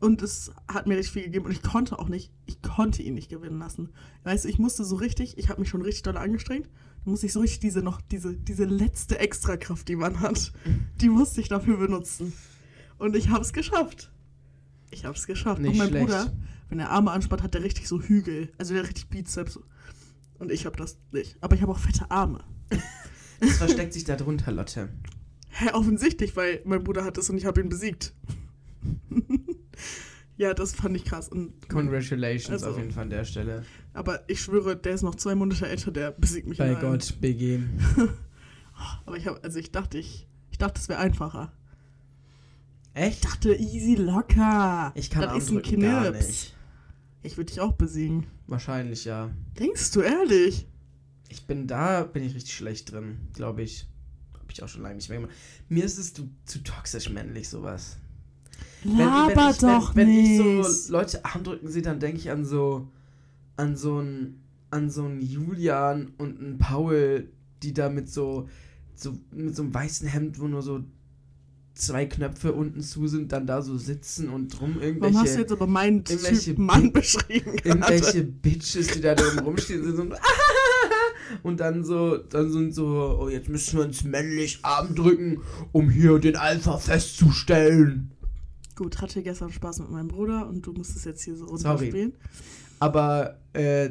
Und es hat mir richtig viel gegeben und ich konnte auch nicht, ich konnte ihn nicht gewinnen lassen. Weißt du, ich musste so richtig, ich habe mich schon richtig doll angestrengt, dann musste ich so richtig diese noch, diese, diese letzte Extrakraft, die man hat, die musste ich dafür benutzen. Und ich habe es geschafft. Ich habe es geschafft. Nicht und mein schlecht. Bruder, wenn er Arme anspannt, hat er richtig so Hügel, also der richtig Bizeps. Und ich habe das nicht. Aber ich habe auch fette Arme. Was versteckt sich da drunter, Lotte? Hä, offensichtlich, weil mein Bruder hat es und ich habe ihn besiegt. ja, das fand ich krass. Und Congratulations Also- auf jeden Fall an der Stelle. Aber ich schwöre, der ist noch zwei Monate älter, der besiegt mich Bei. Gott, BG. Aber ich habe, also ich dachte, ich, ich dachte, es wäre einfacher. Echt? Ich dachte, easy locker. Ich kann das ist ein nicht. Ich würde dich auch besiegen. Wahrscheinlich, ja. Denkst du ehrlich? Ich bin da, bin ich richtig schlecht drin, glaube ich. Hab ich auch schon lange nicht mehr gemacht. Mir ist es zu, zu toxisch männlich, sowas. Laber ich, doch wenn, wenn nicht. ich so Leute Armdrücken sehe, dann denke ich an so an so einen an so einen Julian und einen Paul, die da mit so, so mit so einem weißen Hemd, wo nur so zwei Knöpfe unten zu sind, dann da so sitzen und drum Warum hast du irgendwelche jetzt aber meinen irgendwelche Mann beschrieben? irgendwelche Bitches, die da drum rumstehen, sind so ein und dann so, dann sind so, oh, jetzt müssen wir uns männlich Arm drücken, um hier den Alpha festzustellen. Gut, hatte gestern Spaß mit meinem Bruder und du musstest jetzt hier so runterspielen. Aber äh,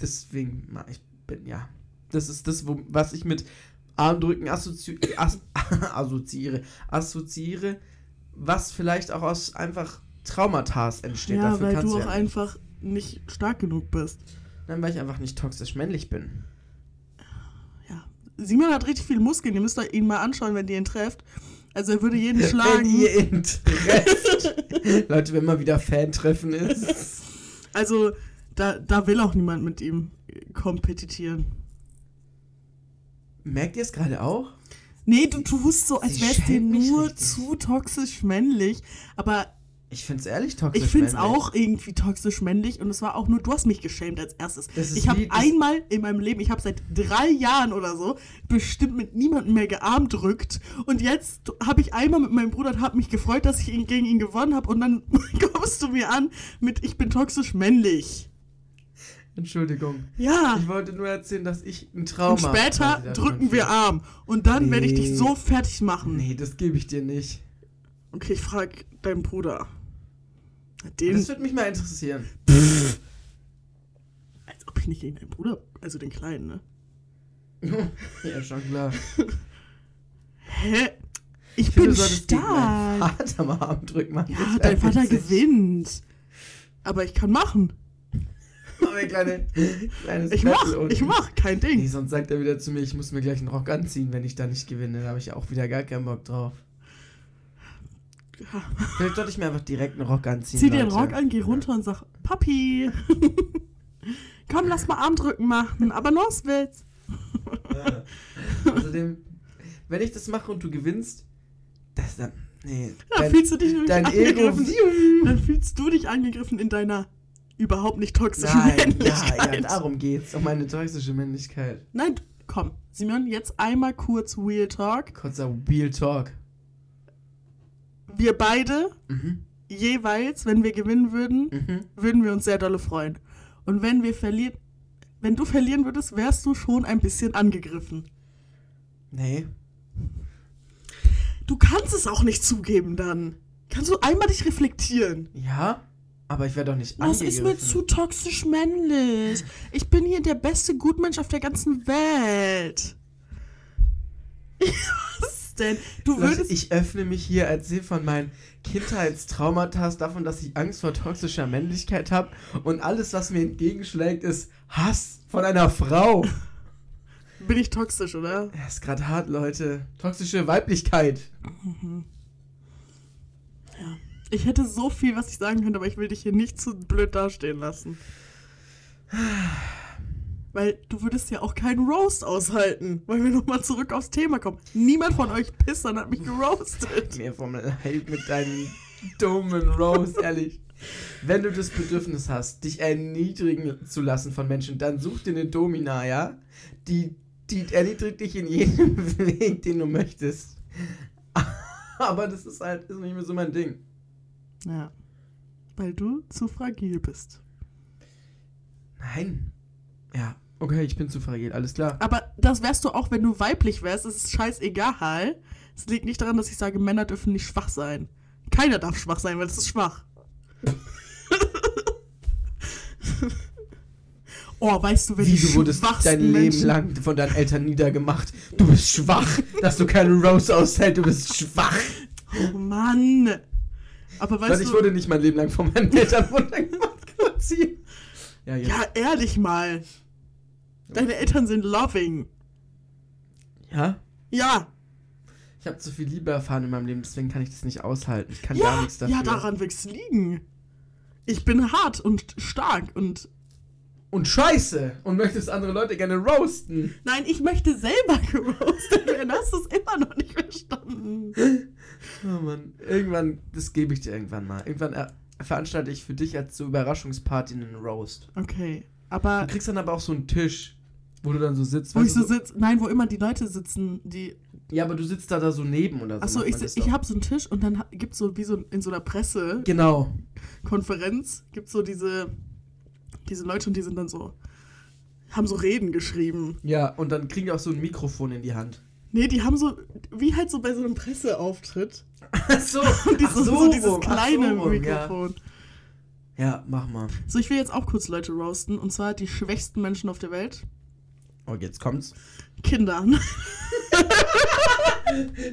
deswegen, ich bin ja. Das ist das, wo, was ich mit Armdrücken assozi as assoziiere. Assoziiere, was vielleicht auch aus einfach Traumata entsteht. Ja, Dafür weil du ja auch nicht. einfach nicht stark genug bist. Nein, weil ich einfach nicht toxisch männlich bin. Simon hat richtig viele Muskeln, ihr müsst euch ihn mal anschauen, wenn ihr ihn trefft. Also er würde jeden Wenn schlagen. ihr ihn trefft. Leute, wenn mal wieder Fan-Treffen ist. Also da, da will auch niemand mit ihm kompetitieren. Merkt ihr es gerade auch? Nee, du tust so, als Sie wär's dir schämt mich nur richtig. zu toxisch männlich. Aber Ich find's ehrlich toxisch ich find's männlich. auch irgendwie toxisch männlich und es war auch nur, du hast mich geschämt als erstes. Ich habe einmal in meinem Leben, ich habe seit drei Jahren oder so bestimmt mit niemandem mehr gearmdrückt und jetzt habe ich einmal mit meinem Bruder und habe mich gefreut, dass ich ihn gegen ihn gewonnen habe und dann kommst du mir an mit, ich bin toxisch männlich. Entschuldigung. Ja. Ich wollte nur erzählen, dass ich ein Trauma Und später drücken wir. Arm und dann werde ich dich Nee. so fertig machen. Nee, das gebe ich dir nicht. Okay, ich frage deinen Bruder. Den, Das würde mich mal interessieren. als ob ich nicht gegen deinen Bruder, also den Kleinen, ne? ja, schon klar. Hä? Ich, Ich finde, bin du solltest gegen stark. Vater mal Armdrücken machen. Ja, dein Vater witzig. gewinnt. Aber ich kann machen. Wir ein kleine, kleines Ich mach, unten. ich mach, kein Nee, Ding. sonst sagt er wieder zu mir, ich muss mir gleich einen Rock anziehen, wenn ich da nicht gewinne. Da habe ich auch wieder gar keinen Bock drauf. Ja. Vielleicht sollte ich mir einfach direkt einen Rock anziehen. Zieh dir den Leute. Rock an, geh runter und sag, Papi, komm, lass mal Armdrücken machen, aber nur aus Witz. Außerdem, wenn ich das mache und du gewinnst, das dann. Nee. Ja, dein, fühlst du dich nämlich dein Ego. angegriffen. Dann fühlst du dich angegriffen in deiner überhaupt nicht toxische Nein, ja, Männlichkeit. ja, darum geht's. Um meine toxische Männlichkeit. Nein, komm, Simeon, jetzt einmal kurz Real Talk. Kurzer Real Talk. Wir beide, Mhm. jeweils, wenn wir gewinnen würden, Mhm. würden wir uns sehr dolle freuen. Und wenn wir verlieren, wenn du verlieren würdest, wärst du schon ein bisschen angegriffen. Nee. Du kannst es auch nicht zugeben dann. Kannst du einmal dich reflektieren? Ja, aber ich werde doch nicht Das ist mir angegriffen. zu toxisch männlich. Ich bin hier der beste Gutmensch auf der ganzen Welt. Denn? Du würdest. ich öffne mich hier, erzähle von meinen Kindheitstraumata, davon, dass ich Angst vor toxischer Männlichkeit habe und alles, was mir entgegenschlägt, ist Hass von einer Frau. bin ich toxisch, oder? Ja, ist gerade hart, Leute. Toxische Weiblichkeit. Ich hätte so viel, was ich sagen könnte, aber ich will dich hier nicht zu blöd dastehen lassen. Weil du würdest ja auch keinen Roast aushalten, weil wir nochmal zurück aufs Thema kommen. Niemand von euch Pissern hat mich geroastet. Mir vom Leib mit deinen dummen Rose, ehrlich. Wenn du das Bedürfnis hast, dich erniedrigen zu lassen von Menschen, dann such dir eine Domina, ja? Die, die erniedrigt dich in jedem Weg, den du möchtest. Aber das ist halt ist nicht mehr so mein Ding. Ja. Weil du zu fragil bist. Nein. Ja, okay, ich bin zu fragil, alles klar. Aber das wärst du auch, wenn du weiblich wärst. Es ist scheißegal. Es liegt nicht daran, dass ich sage, Männer dürfen nicht schwach sein. Keiner darf schwach sein, weil das ist schwach. oh, weißt du, wenn Wie, die du wurdest dein Leben Menschen, lang von deinen Eltern niedergemacht. Du bist schwach, dass du keine Rose aushältst, du bist schwach. Oh Mann. Aber weißt Weil ich du, wurde nicht mein Leben lang von meinen Eltern runtergemacht. Quasi. Ja, jetzt. ja, ehrlich mal. Deine Eltern sind loving. Ja? Ja, Ich habe zu viel Liebe erfahren in meinem Leben, deswegen kann ich das nicht aushalten. Ich kann gar ja, nichts dafür. ja, daran wird's liegen. Ich bin hart und stark und Und scheiße! Und möchtest andere Leute gerne roasten. Nein, ich möchte selber geroastet werden. Hast du es immer noch nicht verstanden? Oh Mann. Irgendwann, das gebe ich dir irgendwann mal. Irgendwann äh, veranstalte ich für dich als so Überraschungsparty einen Roast. Okay, aber Du kriegst dann aber auch so einen Tisch, wo du dann so sitzt. wo ich du, so sitze, nein, wo immer die Leute sitzen, die. Ja, aber du sitzt da, da so neben oder so. Achso, ich, ich habe so einen Tisch und dann gibt es so wie so in so einer Pressekonferenz, Genau. gibt so diese, diese Leute und die sind dann so, haben so Reden geschrieben. Ja, und dann kriegen die auch so ein Mikrofon in die Hand. Nee, die haben so, wie halt so bei so einem Presseauftritt. Ach so, Und die ach so, so dieses rum, kleine so rum, Mikrofon. Ja. ja, mach mal. So, ich will jetzt auch kurz Leute roasten und zwar die schwächsten Menschen auf der Welt. Oh, jetzt kommt's. Kinder.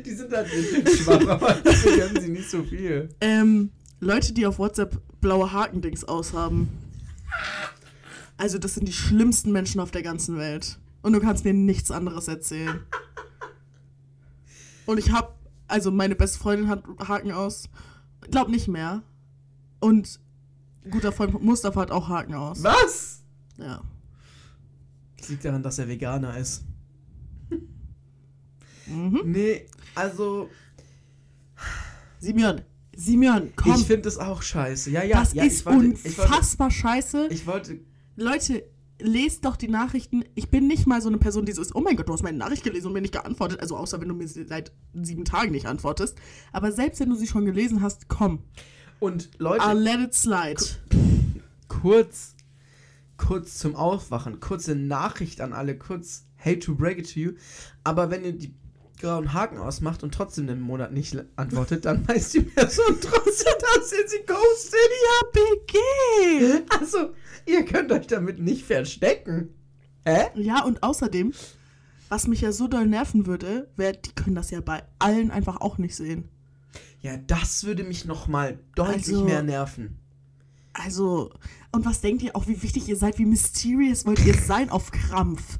Die sind halt schwach, aber dafür können sie nicht so viel. Ähm, Leute, die auf WhatsApp blaue Hakendings aushaben. Also, das sind die schlimmsten Menschen auf der ganzen Welt. Und du kannst mir nichts anderes erzählen. Und ich hab, also meine beste Freundin hat Haken aus. Glaub nicht mehr. Und guter Freund Mustafa hat auch Haken aus. Was? Ja. Das liegt daran, dass er Veganer ist. Mhm. Nee, also, Simeon, Simeon, komm. ich finde es auch scheiße. Ja, ja, das ja, ist ich wollte, ich wollte, unfassbar scheiße. ich wollte, Leute, lest doch die Nachrichten. Ich bin nicht mal so eine Person, die so ist, oh mein Gott, du hast meine Nachricht gelesen und mir nicht geantwortet. Also außer wenn du mir seit sieben Tagen nicht antwortest. Aber selbst wenn du sie schon gelesen hast, komm. und Leute, I'll let it slide. kurz, kurz zum Aufwachen, kurze Nachricht an alle, kurz, hate to break it to you, aber wenn ihr die grauen Haken ausmacht und trotzdem einen Monat nicht antwortet, dann weiß die Person trotzdem, dass ihr sie ghostet. Ja, BG! Also, ihr könnt euch damit nicht verstecken. Hä? Ja, und außerdem, was mich ja so doll nerven würde, wär, die können das ja bei allen einfach auch nicht sehen. Ja, das würde mich noch mal deutlich Also- mehr nerven. Also, und was denkt ihr auch, wie wichtig ihr seid? Wie mysterious wollt ihr sein auf Krampf?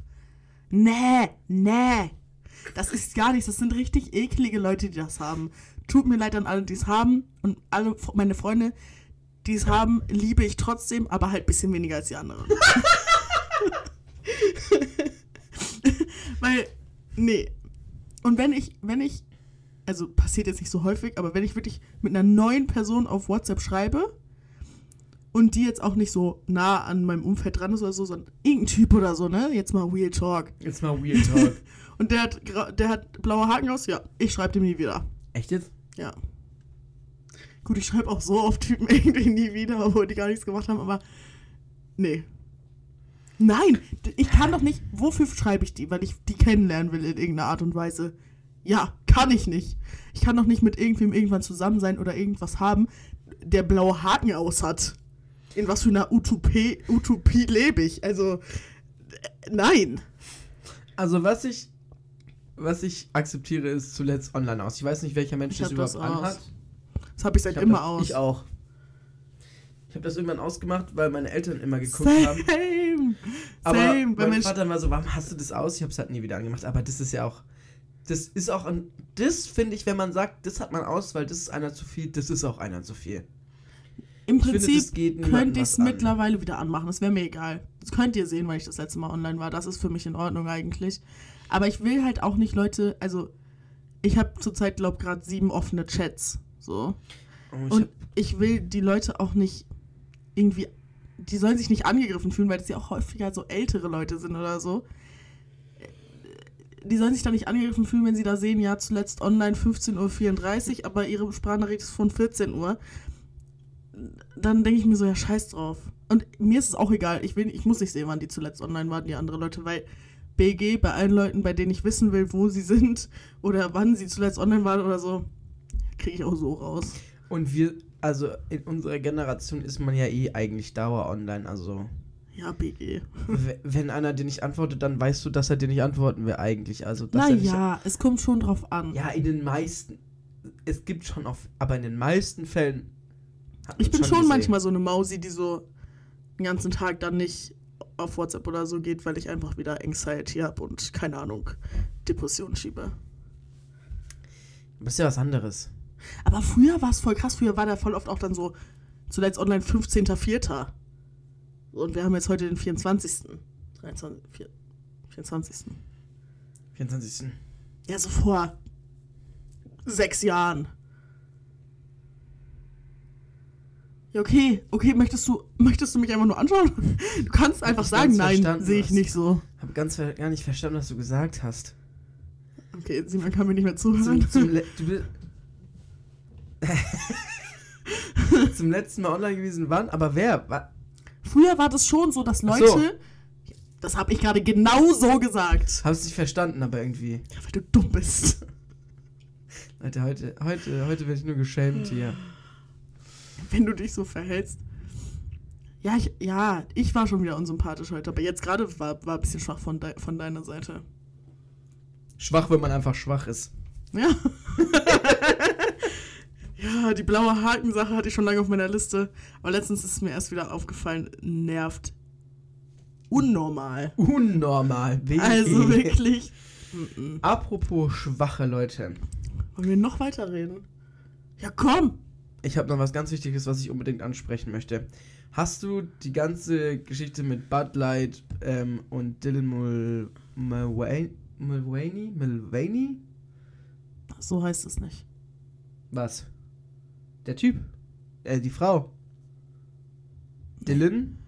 Nee, nee. Das ist gar nichts. Das sind richtig eklige Leute, die das haben. Tut mir leid an alle, die es haben. Und alle meine Freunde, die es haben, liebe ich trotzdem, aber halt ein bisschen weniger als die anderen. Weil, nee. Und wenn ich, wenn ich, also passiert jetzt nicht so häufig, aber wenn ich wirklich mit einer neuen Person auf WhatsApp schreibe und die jetzt auch nicht so nah an meinem Umfeld dran ist oder so, sondern irgendein Typ oder so, ne? Jetzt mal Real Talk. Jetzt mal Real Talk. Und der hat, der hat blaue Haken aus, ja, ich schreibe dem nie wieder. Echt jetzt? Ja. Gut, ich schreibe auch so auf Typen irgendwie nie wieder, obwohl die gar nichts gemacht haben, aber nee. Nein, ich kann doch nicht. Wofür schreibe ich die? Weil ich die kennenlernen will in irgendeiner Art und Weise. Ja, kann ich nicht. Ich kann doch nicht mit irgendwem irgendwann zusammen sein oder irgendwas haben, der blaue Haken aus hat. In was für einer Utopie, Utopie lebe ich? Also, äh, nein. Also was ich was ich akzeptiere ist zuletzt online aus. Ich weiß nicht, welcher Mensch das das überhaupt aus. anhat. Das habe ich seit Ich hab immer das, aus. Ich auch. Ich habe das irgendwann ausgemacht, weil meine Eltern immer geguckt Same. haben. Same. Aber Wenn mein Mensch- Vater war so, warum hast du das aus? Ich habe es halt nie wieder angemacht. Aber das ist ja auch, das ist auch, ein, das finde ich, wenn man sagt, das hat man aus, weil das ist einer zu viel, das ist auch einer zu viel. Im Ich finde, Prinzip das niemandem könnte ich es mittlerweile wieder anmachen. Das wäre mir egal. Das könnt ihr sehen, weil ich das letzte Mal online war. Das ist für mich in Ordnung eigentlich. Aber ich will halt auch nicht Leute, also ich habe zurzeit, glaube gerade sieben offene Chats. So. Oh, ich Und ich will die Leute auch nicht irgendwie, die sollen sich nicht angegriffen fühlen, weil das ja auch häufiger so ältere Leute sind oder so. Die sollen sich da nicht angegriffen fühlen, wenn sie da sehen, ja, zuletzt online 15.34 Uhr, aber ihre Sprachnachricht ist von 14 Uhr. Dann denke ich mir so, ja, scheiß drauf. Und mir ist es auch egal, ich, will, ich muss nicht sehen, wann die zuletzt online waren, die andere Leute, weil BG bei allen Leuten, bei denen ich wissen will, wo sie sind oder wann sie zuletzt online waren oder so, kriege ich auch so raus. und wir, also in unserer Generation ist man ja eh eigentlich Dauer online. Also Ja, BG. wenn einer dir nicht antwortet, dann weißt du, dass er dir nicht antworten will eigentlich. Also Naja, es kommt schon drauf an. Ja, in den meisten. Es gibt schon auf, aber in den meisten Fällen. hat ich bin schon gesehen. manchmal so eine Mausi, die so den ganzen Tag dann nicht auf WhatsApp oder so geht, weil ich einfach wieder Anxiety habe und keine Ahnung, Depressionen schiebe. Das ist ja was anderes. Aber früher war es voll krass, früher war der voll oft auch dann so, zuletzt online 15.04. Und wir haben jetzt heute den 24. 23, vier- 24. 24. Ja, so vor sechs Jahren. Ja, okay, okay, möchtest du, möchtest du mich einfach nur anschauen? Du kannst einfach ich sagen, ganz nein, sehe ich nicht so. Hab ganz ver gar nicht verstanden, was du gesagt hast. Okay, Simon kann mir nicht mehr zuhören. Zum, zum, Le zum letzten Mal online gewesen, wann? Aber wer? Wa Früher war das schon so, dass Leute, so. das habe ich gerade genau so gesagt, Hab's nicht verstanden, aber irgendwie. ja, weil du dumm bist. Leute, heute, heute, heute werde ich nur geschämt hier. Wenn du dich so verhältst. Ja, ich, ja, ich war schon wieder unsympathisch heute, aber jetzt gerade war, war ein bisschen schwach von, dei- von deiner Seite. Schwach, wenn man einfach schwach ist. Ja. ja, die blaue Hakensache hatte ich schon lange auf meiner Liste. Aber letztens ist es mir erst wieder aufgefallen, nervt. Unnormal. Unnormal. Wie- Also wirklich. Apropos schwache Leute. Wollen wir noch weiterreden? Ja, komm! Ich habe noch was ganz Wichtiges, was ich unbedingt ansprechen möchte. Hast du die ganze Geschichte mit Bud Light ähm, und Dylan Mul Mulvaney? Mulvaney? Mulvaney? So heißt es nicht. Was? Der Typ? Äh, die Frau? Dylan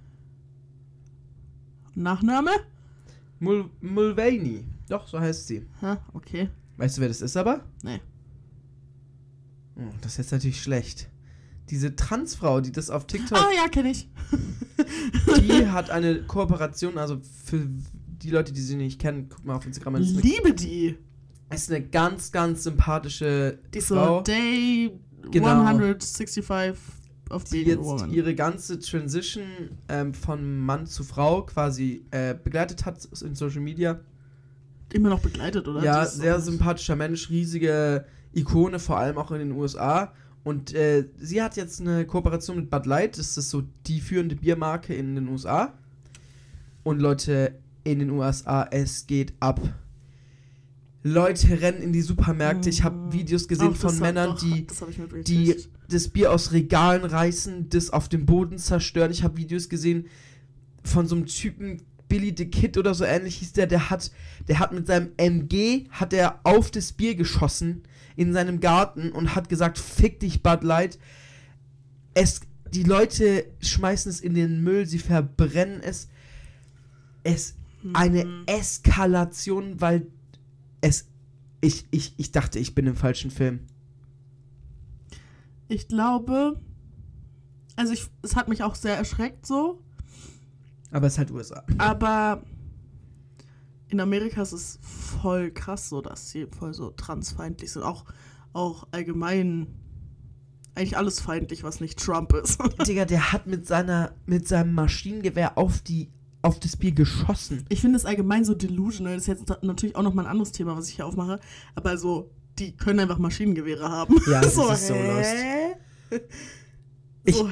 Nachname? Mul Mulvaney. Doch, so heißt sie. Ha, okay. Weißt du, wer das ist aber? Nee. Oh, das ist jetzt natürlich schlecht. Diese Transfrau, die das auf TikTok Ah, ja, kenne ich. Die hat eine Kooperation, also für die Leute, die sie nicht kennen, guck mal auf Instagram. Eine, Liebe die. ist eine ganz, ganz sympathische Die ist so Frau, Day Genau. 165 of die jetzt woman. ihre ganze Transition ähm, von Mann zu Frau quasi äh, begleitet hat in Social Media. Immer noch begleitet, oder? ja, sehr sympathischer Mensch, riesige Ikone, vor allem auch in den USA. Und äh, sie hat jetzt eine Kooperation mit Bud Light, das ist so die führende Biermarke in den USA. Und Leute, in den USA, es geht ab. Leute rennen in die Supermärkte. Ich habe Videos gesehen das von Männern, doch, die das die das Bier aus Regalen reißen, das auf dem Boden zerstören. Ich habe Videos gesehen von so einem Typen, Billy the Kid oder so ähnlich hieß der, der hat, der hat mit seinem MG, hat er auf das Bier geschossen in seinem Garten und hat gesagt, fick dich Bud Light. Es, die Leute schmeißen es in den Müll, sie verbrennen es. Es eine Mhm. Eskalation, weil es ich, ich, ich dachte, ich bin im falschen Film. Ich glaube, also ich, es hat mich auch sehr erschreckt so, Aber es ist halt USA. aber in Amerika ist es voll krass so, dass sie voll so transfeindlich sind. Auch, auch allgemein eigentlich alles feindlich, was nicht Trump ist. Digga, der hat mit seiner mit seinem Maschinengewehr auf die auf das Bier geschossen. Ich finde es allgemein so delusional. Das ist jetzt natürlich auch nochmal ein anderes Thema, was ich hier aufmache. Aber so, die können einfach Maschinengewehre haben. Ja, das ist so hä? Ich- so,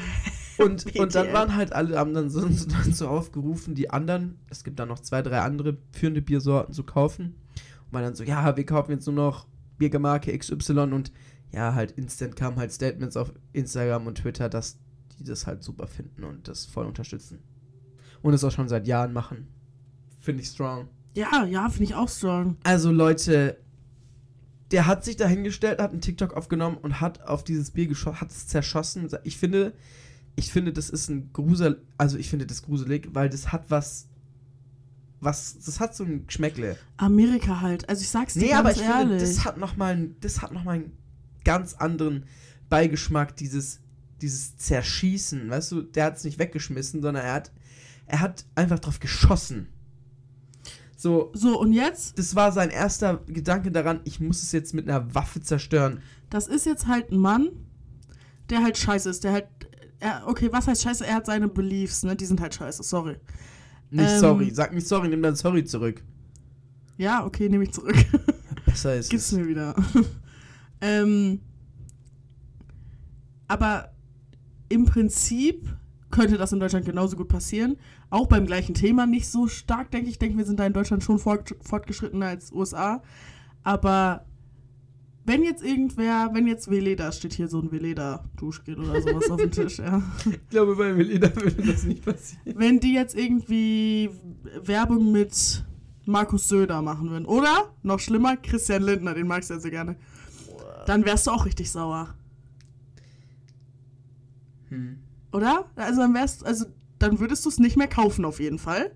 Und, und dann waren halt alle, haben dann so, dann so aufgerufen, die anderen, es gibt da noch zwei, drei andere führende Biersorten zu kaufen. Und waren dann so, ja, wir kaufen jetzt nur noch Biermarke XY und ja, halt instant kamen halt Statements auf Instagram und Twitter, dass die das halt super finden und das voll unterstützen. Und es auch schon seit Jahren machen. Finde ich strong. ja, ja, finde ich auch strong. Also Leute, der hat sich dahingestellt, hat einen TikTok aufgenommen und hat auf dieses Bier geschossen, hat es zerschossen. Ich finde, ich finde, das ist ein Grusel, also ich finde das gruselig, weil das hat was, was, das hat so ein Geschmäckle. Amerika halt. Also ich sag's dir Nee, ganz aber ich ehrlich. finde, das hat nochmal, das hat noch mal einen ganz anderen Beigeschmack, dieses, dieses Zerschießen, weißt du, der hat es nicht weggeschmissen, sondern er hat, er hat einfach drauf geschossen. So, so, und jetzt, das war sein erster Gedanke daran, ich muss es jetzt mit einer Waffe zerstören. das ist jetzt halt ein Mann, der halt scheiße ist. Der halt, er, okay, was heißt scheiße? Er hat seine Beliefs, ne? Die sind halt scheiße, sorry. Nicht Ähm. sorry, sag nicht sorry, nimm dein sorry zurück. Ja, okay, nehme ich zurück. Besser ist Gib's es. mir wieder. ähm, aber im Prinzip könnte das in Deutschland genauso gut passieren. Auch beim gleichen Thema nicht so stark, denke ich. Ich denke, wir sind da in Deutschland schon fort, fortgeschrittener als USA. Aber wenn jetzt irgendwer, wenn jetzt Veleda, steht hier so ein Veleda-Duschgel oder sowas auf dem Tisch, ja. Ich glaube, bei Melina würde das nicht passieren. Wenn die jetzt irgendwie Werbung mit Markus Söder machen würden. Oder, noch schlimmer, Christian Lindner, den magst du ja sehr gerne. Dann wärst du auch richtig sauer. Hm. Oder? Also dann wärst also dann würdest du es nicht mehr kaufen auf jeden Fall.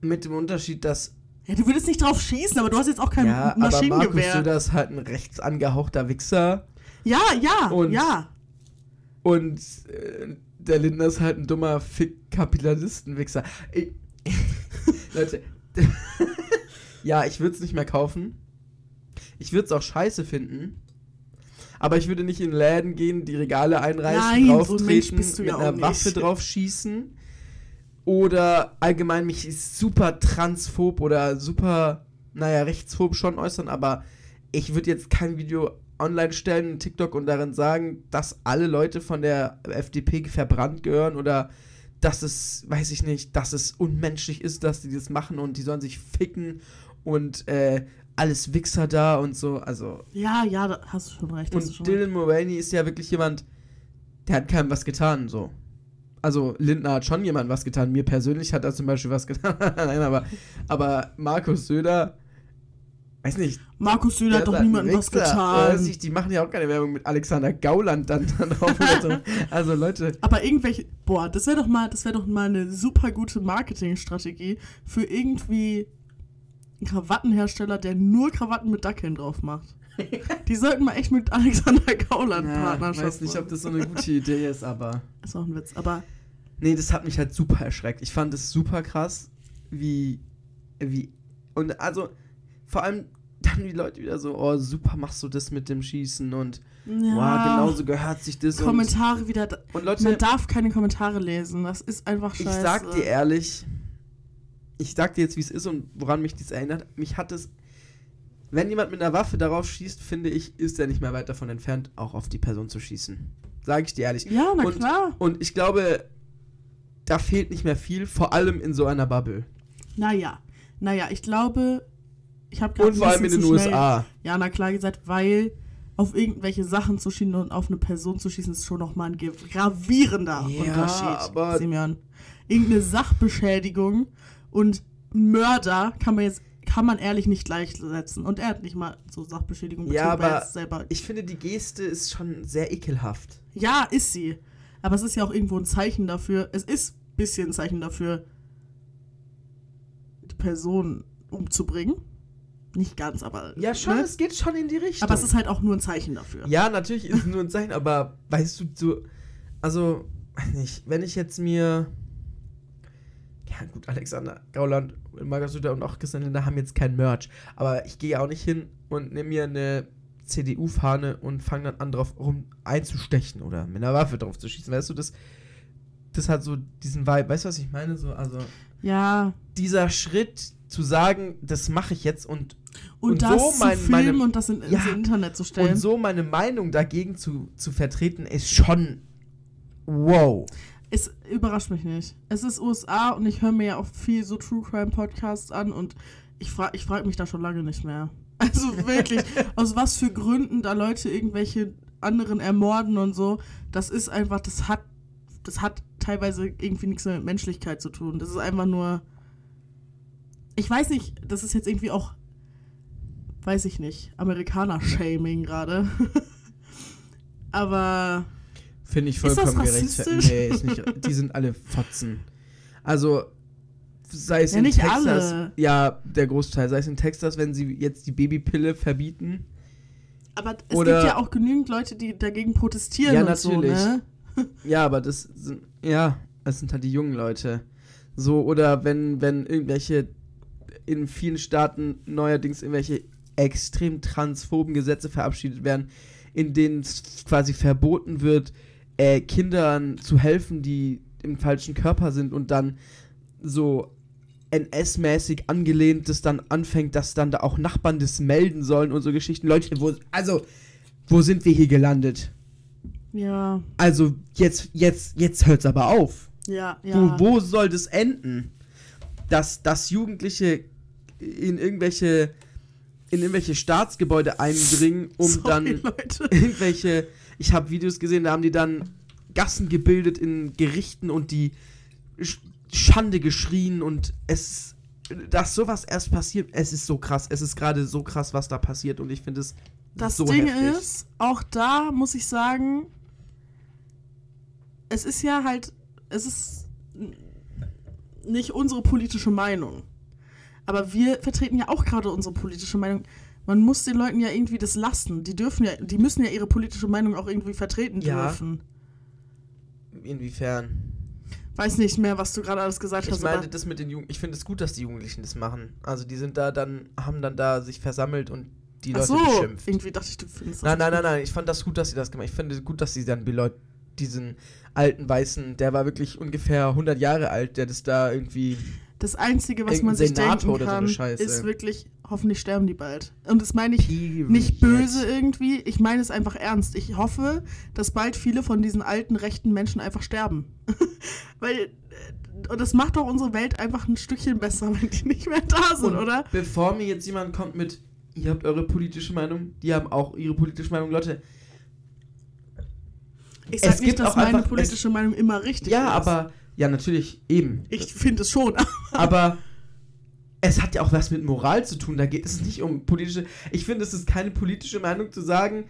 Mit dem Unterschied, dass Ja, du würdest nicht drauf schießen, aber du hast jetzt auch kein ja, aber Markus Maschinengewehr. Söder ist halt ein rechts angehauchter Wichser ja, ja, Und- ja. und äh, der Lindner ist halt ein dummer Fick-Kapitalisten-Wichser. Ich- Leute, ja, ich würde es nicht mehr kaufen. Ich würde es auch scheiße finden. Aber ich würde nicht in Läden gehen, die Regale einreißen, Nein, so ein drauftreten, du mit einer nicht. Waffe drauf schießen. Oder allgemein mich super transphob oder super, naja, rechtsphob schon äußern, aber ich würde jetzt kein Video online stellen, TikTok und darin sagen, dass alle Leute von der FDP verbrannt gehören oder dass es, weiß ich nicht, dass es unmenschlich ist, dass die das machen und die sollen sich ficken und äh, alles Wichser da und so. Also, Ja, ja, da hast du schon recht. Und schon recht. Dylan Mulvaney ist ja wirklich jemand, der hat keinem was getan, so. Also, Lindner hat schon jemand was getan. Mir persönlich hat er zum Beispiel was getan. Nein, aber, aber Markus Söder, weiß nicht. Markus Söder hat doch niemandem was getan. weiß ich, die machen ja auch keine Werbung mit Alexander Gauland dann, dann drauf so. Also, Leute, Aber irgendwelche, boah, das wäre doch mal, das wäre doch mal eine super gute Marketingstrategie für irgendwie einen Krawattenhersteller, der nur Krawatten mit Dackeln drauf macht. Die sollten mal echt mit Alexander Gauland ja, Partnerschaft weiß nicht, ob das so eine gute Idee ist, aber. ist auch ein Witz, aber Nee, das hat mich halt super erschreckt. Ich fand es super krass, wie, wie, und also, vor allem dann die Leute wieder so, oh, super machst du das mit dem Schießen und, ja, wow, genau so gehört sich das und, Kommentare wieder. da- und Leute, Man darf keine Kommentare lesen. Das ist einfach ich scheiße. sag dir ehrlich, ich sag dir jetzt, wie es ist und woran mich dies erinnert. Mich hat es, wenn jemand mit einer Waffe darauf schießt, finde ich, ist er nicht mehr weit davon entfernt, auch auf die Person zu schießen. Sag ich dir ehrlich. Ja, na und, klar. Und ich glaube, da fehlt nicht mehr viel, vor allem in so einer Bubble. Naja. Naja, ich glaube, ich habe gerade Und vor allem in den USA. Ja, na klar gesagt, weil auf irgendwelche Sachen zu schießen und auf eine Person zu schießen ist schon nochmal ein gravierender Ja, Unterschied. aber- Simeon. Irgendeine Sachbeschädigung und Mörder kann man jetzt kann man ehrlich nicht gleichsetzen. Und er hat nicht mal so Sachbeschädigung Ja, betrieben, er aber selber. Ich finde, die Geste ist schon sehr ekelhaft. ja, ist sie. Aber es ist ja auch irgendwo ein Zeichen dafür. Es ist ein bisschen ein Zeichen dafür, die Person umzubringen. Nicht ganz, aber. Ja, schon, ne? es geht schon in die Richtung. Aber es ist halt auch nur ein Zeichen dafür. Ja, natürlich ist es nur ein Zeichen, aber weißt du, so, also, weiß nicht, wenn ich jetzt mir. Ja, gut, Alexander Gauland, Markus Söder und auch Christian Lindner haben jetzt kein Merch. Aber ich gehe ja auch nicht hin und nehme mir eine CDU-Fahne und fange dann an, drauf rum einzustechen oder mit einer Waffe drauf zu schießen. Weißt du, das, das hat so diesen Vibe. Weißt du, was ich meine? So, also, Ja. dieser Schritt zu sagen, das mache ich jetzt und Und, Und das so zu mein- filmen meine- und das in, ins Ja. Internet zu stellen. Und so meine Meinung dagegen zu, zu vertreten, ist schon wow. Es überrascht mich nicht. Es ist USA und ich höre mir ja auch viel so True Crime Podcasts an und ich frage ich frag mich da schon lange nicht mehr. Also wirklich, aus was für Gründen da Leute irgendwelche anderen ermorden und so, das ist einfach, das hat, das hat teilweise irgendwie nichts mehr mit Menschlichkeit zu tun. Das ist einfach nur. Ich weiß nicht, das ist jetzt irgendwie auch, weiß ich nicht, Amerikaner-Shaming gerade. Aber Finde ich vollkommen gerechtfertigt. Nee, ist nicht. Die sind alle Fotzen. Also, sei es Ja, in nicht Texas. alle. Ja, der Großteil. Sei es in Texas, wenn sie jetzt die Babypille verbieten. Aber es Oder- gibt ja auch genügend Leute, die dagegen protestieren Ja, und so, natürlich. ne? Ja, aber das sind. Ja, das sind halt die jungen Leute. So, oder wenn, wenn irgendwelche in vielen Staaten neuerdings irgendwelche extrem transphoben Gesetze verabschiedet werden, in denen es quasi verboten wird, äh, Kindern zu helfen, die im falschen Körper sind und dann so NS-mäßig angelehnt das dann anfängt, dass dann da auch Nachbarn das melden sollen und so Geschichten. Leute, wo, also, wo sind wir hier gelandet? Ja, Also, jetzt, jetzt, jetzt hört's aber auf. ja, ja. Wo, wo soll das enden? Dass, dass Jugendliche in irgendwelche in irgendwelche Staatsgebäude eindringen, um Sorry, dann Leute. irgendwelche. Ich habe Videos gesehen, da haben die dann Gassen gebildet in Gerichten und die Sch Schande geschrien und es. Dass sowas erst passiert, es ist so krass. Es ist gerade so krass, was da passiert und ich finde es Das so Ding heftig. ist, auch da muss ich sagen, es ist ja halt, es ist nicht unsere politische Meinung. Aber wir vertreten ja auch gerade unsere politische Meinung. Man muss den Leuten ja irgendwie das lassen. Die dürfen ja, die müssen ja ihre politische Meinung auch irgendwie vertreten Ja. dürfen. Inwiefern? Weiß nicht mehr, was du gerade alles gesagt Ich hast. meine, aber das mit den Jugend ich finde es gut, dass die Jugendlichen das machen. Also die sind da dann, haben dann da sich versammelt und die Ach Leute so, beschimpft. irgendwie dachte ich, du findest das Nein, nein, nein, nein, ich fand das gut, dass sie das gemacht Ich finde gut, dass sie dann die Leute, diesen alten Weißen, der war wirklich ungefähr 100 Jahre alt, der das da irgendwie. Das Einzige, was man sich Senator denken so kann, Scheiße. ist wirklich, hoffentlich sterben die bald. Und das meine ich nicht böse irgendwie, ich meine es einfach ernst. Ich hoffe, dass bald viele von diesen alten rechten Menschen einfach sterben. Weil äh, und das macht doch unsere Welt einfach ein Stückchen besser, wenn die nicht mehr da sind, Und oder? Bevor mir jetzt jemand kommt mit, ihr habt eure politische Meinung, die haben auch ihre politische Meinung, Leute. Ich sag es nicht, gibt dass auch meine einfach- politische Meinung immer richtig Ja, ist. aber, ja, natürlich, eben. Ich finde es schon. Aber es hat ja auch was mit Moral zu tun. Da geht es nicht um politische. Ich finde, es ist keine politische Meinung zu sagen,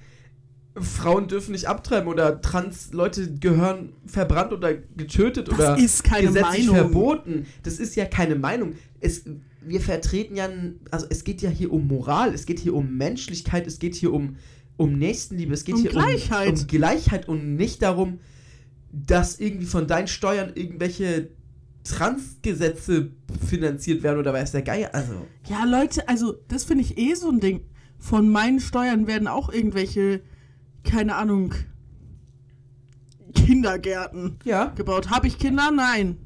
Frauen dürfen nicht abtreiben oder Trans-Leute gehören verbrannt oder getötet Das oder ist keine gesetzlich Meinung. verboten. Das ist ja keine Meinung. Es, wir vertreten ja, also es geht ja hier um Moral, es geht hier um Menschlichkeit, es geht hier um, um Nächstenliebe, es geht Um hier Gleichheit. Um, um Gleichheit und nicht darum, dass irgendwie von deinen Steuern irgendwelche Transgesetze finanziert werden oder weiß der Geier. Also, Ja, Leute, also das finde ich eh so ein Ding. Von meinen Steuern werden auch irgendwelche, keine Ahnung, Kindergärten ja, gebaut. Habe ich Kinder? Nein.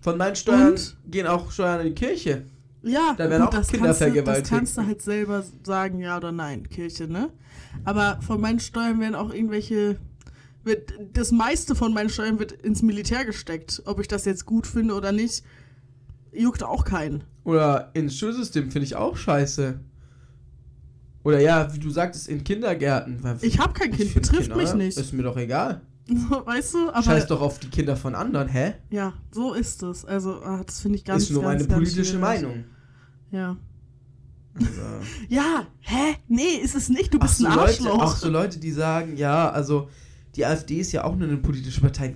von meinen Steuern Und? gehen auch Steuern in die Kirche. Ja, Da werden auch das Kinder kannst du, Das kannst du halt selber sagen, ja oder nein, Kirche, ne? Aber von meinen Steuern werden auch irgendwelche. Wird, das meiste von meinen Steuern wird ins Militär gesteckt. Ob ich das jetzt gut finde oder nicht, juckt auch keinen. Oder ins Schulsystem finde ich auch scheiße. Oder ja, wie du sagtest, in Kindergärten. Ich habe kein Kind, betrifft mich Kinder- nicht. Ist mir doch egal. weißt du? Aber Scheiß doch auf die Kinder von anderen, hä? ja, so ist es. Also, ah, das finde ich ganz ist nur ganz, meine ganz politische schwierig. Meinung. Ja. Also, Ja, hä? Nee, ist es nicht. Du bist so ein Leute, Arschloch. auch so Leute, die sagen, ja, also die AfD ist ja auch nur eine politische Partei.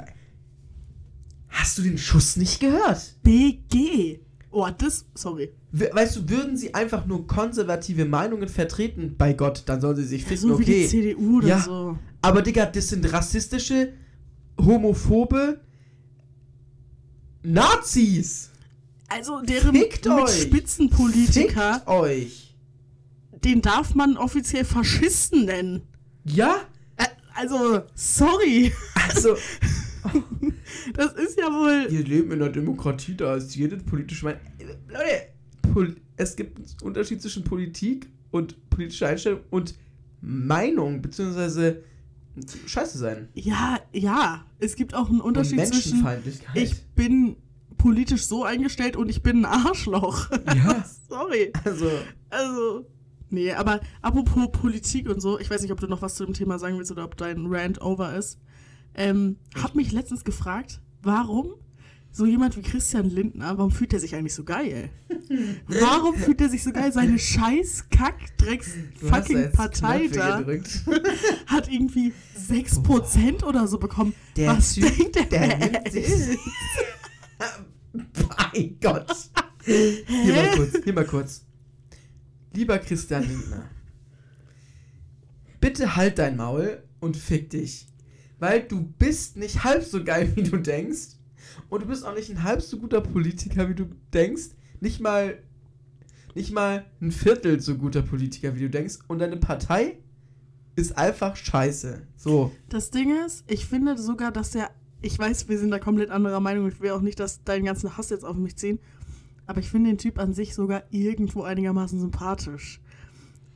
Hast du den Schuss nicht gehört? BG. Oh, das. Sorry. We- Weißt du, würden sie einfach nur konservative Meinungen vertreten, bei Gott, dann sollen sie sich Ja, ficken, so wie die okay. CDU oder Ja. so. Aber Digga, das sind rassistische, homophobe Nazis. Also deren Fickt mit euch. Spitzenpolitiker, Fickt euch. den darf man offiziell Faschisten nennen. Ja? Also, sorry. Also, Das ist ja wohl. wir leben in einer Demokratie, da ist jede politische Meinung. Leute, Pol es gibt einen Unterschied zwischen Politik und politischer Einstellung und Meinung, beziehungsweise Scheiße sein. Ja, ja. Es gibt auch einen Und Unterschied zwischen. Menschenfeindlichkeit. Ich bin politisch so eingestellt und ich bin ein Arschloch. Ja. sorry. also, Also. Nee, aber apropos Politik und so, ich weiß nicht, ob du noch was zu dem Thema sagen willst oder ob dein Rant over ist. Ähm, hab mich letztens gefragt, warum so jemand wie Christian Lindner, warum fühlt er sich eigentlich so geil? Warum fühlt er sich so geil? Seine scheiß kack drecks fucking Partei da hat irgendwie 6% oder so bekommen. Der Was Typ, denkt er, der nimmt sich-? Mein Gott. Hier mal kurz, hier mal kurz. Lieber Christian Lindner, bitte halt dein Maul und fick dich. Weil du bist nicht halb so geil, wie du denkst. Und du bist auch nicht ein halb so guter Politiker, wie du denkst. Nicht mal, nicht mal ein Viertel so guter Politiker, wie du denkst. Und deine Partei ist einfach scheiße. So. Das Ding ist, ich finde sogar, dass der. Ich weiß, wir sind da komplett anderer Meinung. Ich will auch nicht, dass deinen ganzen Hass jetzt auf mich ziehen. Aber ich finde den Typ an sich sogar irgendwo einigermaßen sympathisch.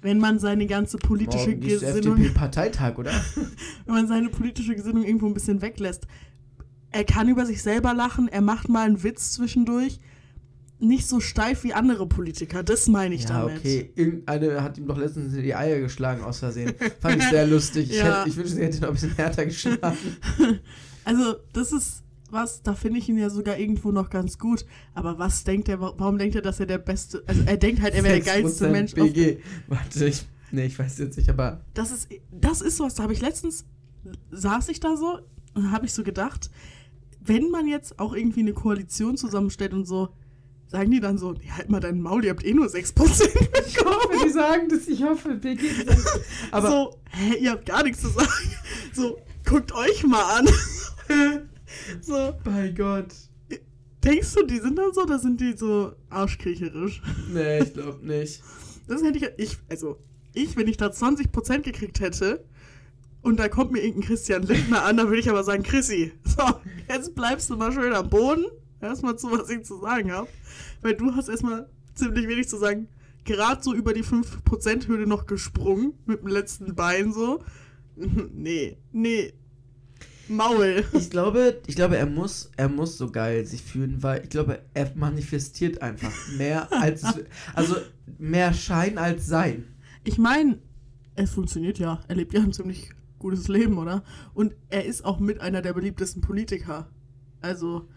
Wenn man seine ganze politische Morgen ist Gesinnung. FDP-Parteitag, oder? wenn man seine politische Gesinnung irgendwo ein bisschen weglässt. Er kann über sich selber lachen, er macht mal einen Witz zwischendurch. Nicht so steif wie andere Politiker, das meine ich ja, damit. okay. Irgendeine hat ihm doch letztens in die Eier geschlagen aus Versehen. Fand ich sehr lustig. Ich, Ja. hätte, ich wünschte, sie hätte ihn noch ein bisschen härter geschlagen. Also, das ist was, da finde ich ihn ja sogar irgendwo noch ganz gut. Aber was denkt er, warum denkt er, dass er der beste, also er denkt halt, er wäre der geilste 6% Mensch BG. Warte, ich. Nee, ich weiß jetzt nicht, aber. Das ist, das ist sowas, da habe ich letztens, saß ich da so und habe ich so gedacht, wenn man jetzt auch irgendwie eine Koalition zusammenstellt und so, sagen die dann so, halt mal deinen Maul, ihr habt eh nur 6% Ich hoffe, die sagen das. Ich hoffe, BG. Aber. so, hä, ihr habt gar nichts zu sagen. So, guckt euch mal an. so, Bei Gott. denkst du, die sind dann so, oder sind die so arschkriecherisch? Nee, ich glaube nicht. Das hätte ich, ich, also, ich, wenn ich da 20% gekriegt hätte und da kommt mir irgendein Christian Lindner an, dann würde ich aber sagen, Chrissy, so, jetzt bleibst du mal schön am Boden. Erstmal zu, was ich zu sagen habe. Weil du hast erstmal ziemlich wenig zu sagen. Gerade so über die 5%-Hürde noch gesprungen, mit dem letzten Bein so. Nee, nee. Maul. Ich glaube, ich glaube, er muss, er muss so geil sich fühlen, weil ich glaube, er manifestiert einfach mehr als, also mehr Schein als Sein. Ich meine, es funktioniert ja. Er lebt ja ein ziemlich gutes Leben, oder? Und er ist auch mit einer der beliebtesten Politiker. Also,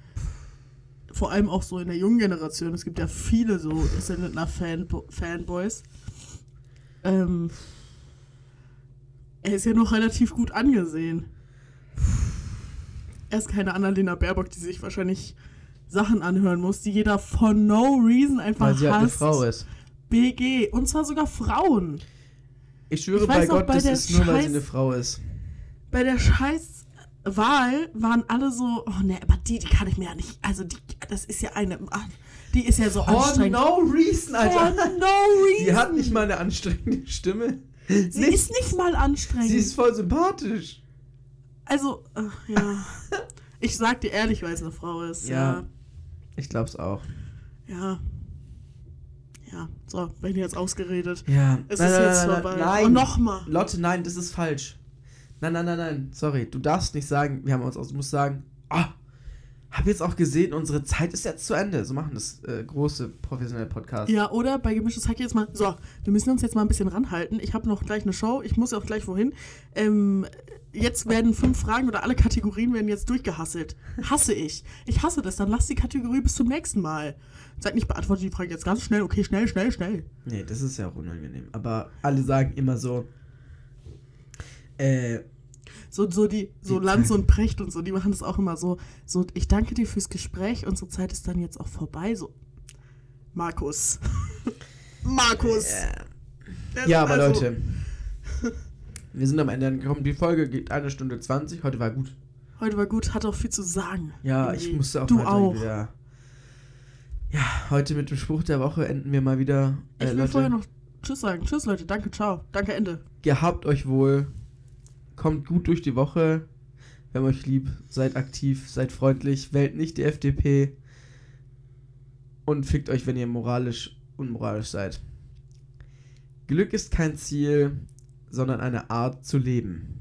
vor allem auch so in der jungen Generation. Es gibt ja viele so Lindner Fanbo Fanboys. Ähm, er ist ja noch relativ gut angesehen. Er ist keine Annalena Baerbock, die sich wahrscheinlich Sachen anhören muss, die jeder for no reason einfach Weil sie halt eine hasst. Frau ist. BG. Und zwar sogar Frauen. Ich schwöre Ich bei Gott, bei das ist nur, weil sie Scheiß- eine Frau ist. bei der scheiß Wahl waren alle so, oh ne, aber die, die kann ich mir ja nicht, also die, das ist ja eine, ah, die ist ja so For anstrengend. no reason, For Alter. no reason. Die hat nicht mal eine anstrengende Stimme. Sie ist nicht mal anstrengend. Sie ist voll sympathisch. Also, ach, ja. Ich sag dir ehrlich, weil es eine Frau ist. Ja. Ich glaub's auch. Ja. Ja. Ja. So, bin ich jetzt ausgeredet. Ja. Es Nein, ist nein, jetzt vorbei. Nein. Und nochmal. Lotte, nein, das ist falsch. Nein, nein, nein, nein. Sorry, du darfst nicht sagen, wir haben uns aus, du musst sagen, ah, hab jetzt auch gesehen, unsere Zeit ist jetzt zu Ende. So machen das äh, große professionelle Podcasts. Ja, oder bei gemischtes Hack jetzt mal. So, wir müssen uns jetzt mal ein bisschen ranhalten. Ich habe noch gleich eine Show. Ich muss auch gleich wohin. Ähm, jetzt werden fünf Fragen oder alle Kategorien werden jetzt durchgehasselt. Hasse ich. Ich hasse das. Dann lass die Kategorie bis zum nächsten Mal. Sag nicht, beantworte die Frage jetzt ganz schnell. Okay, schnell, schnell, schnell. Nee, das ist ja auch unangenehm. Aber alle sagen immer so, äh, So, so die, so Lanz und Precht und so, die machen das auch immer so. So, ich danke dir fürs Gespräch, unsere Zeit ist dann jetzt auch vorbei. So, Markus. Markus. Der Ja, aber also- Leute, wir sind am Ende angekommen. Die Folge geht eine Stunde 20. Heute war gut. Heute war gut, hat auch viel zu sagen. Ja, ich musste auch Du auch. wieder. Ja, heute mit dem Spruch der Woche enden wir mal wieder. Ich Äh, will Leute, vorher noch Tschüss sagen. Tschüss, Leute. Danke, ciao. Danke, Ende. gehabt euch wohl. Kommt gut durch die Woche. Wir haben euch lieb. Seid aktiv, seid freundlich. Wählt nicht die FDP. Und fickt euch, wenn ihr moralisch unmoralisch seid. Glück ist kein Ziel, sondern eine Art zu leben.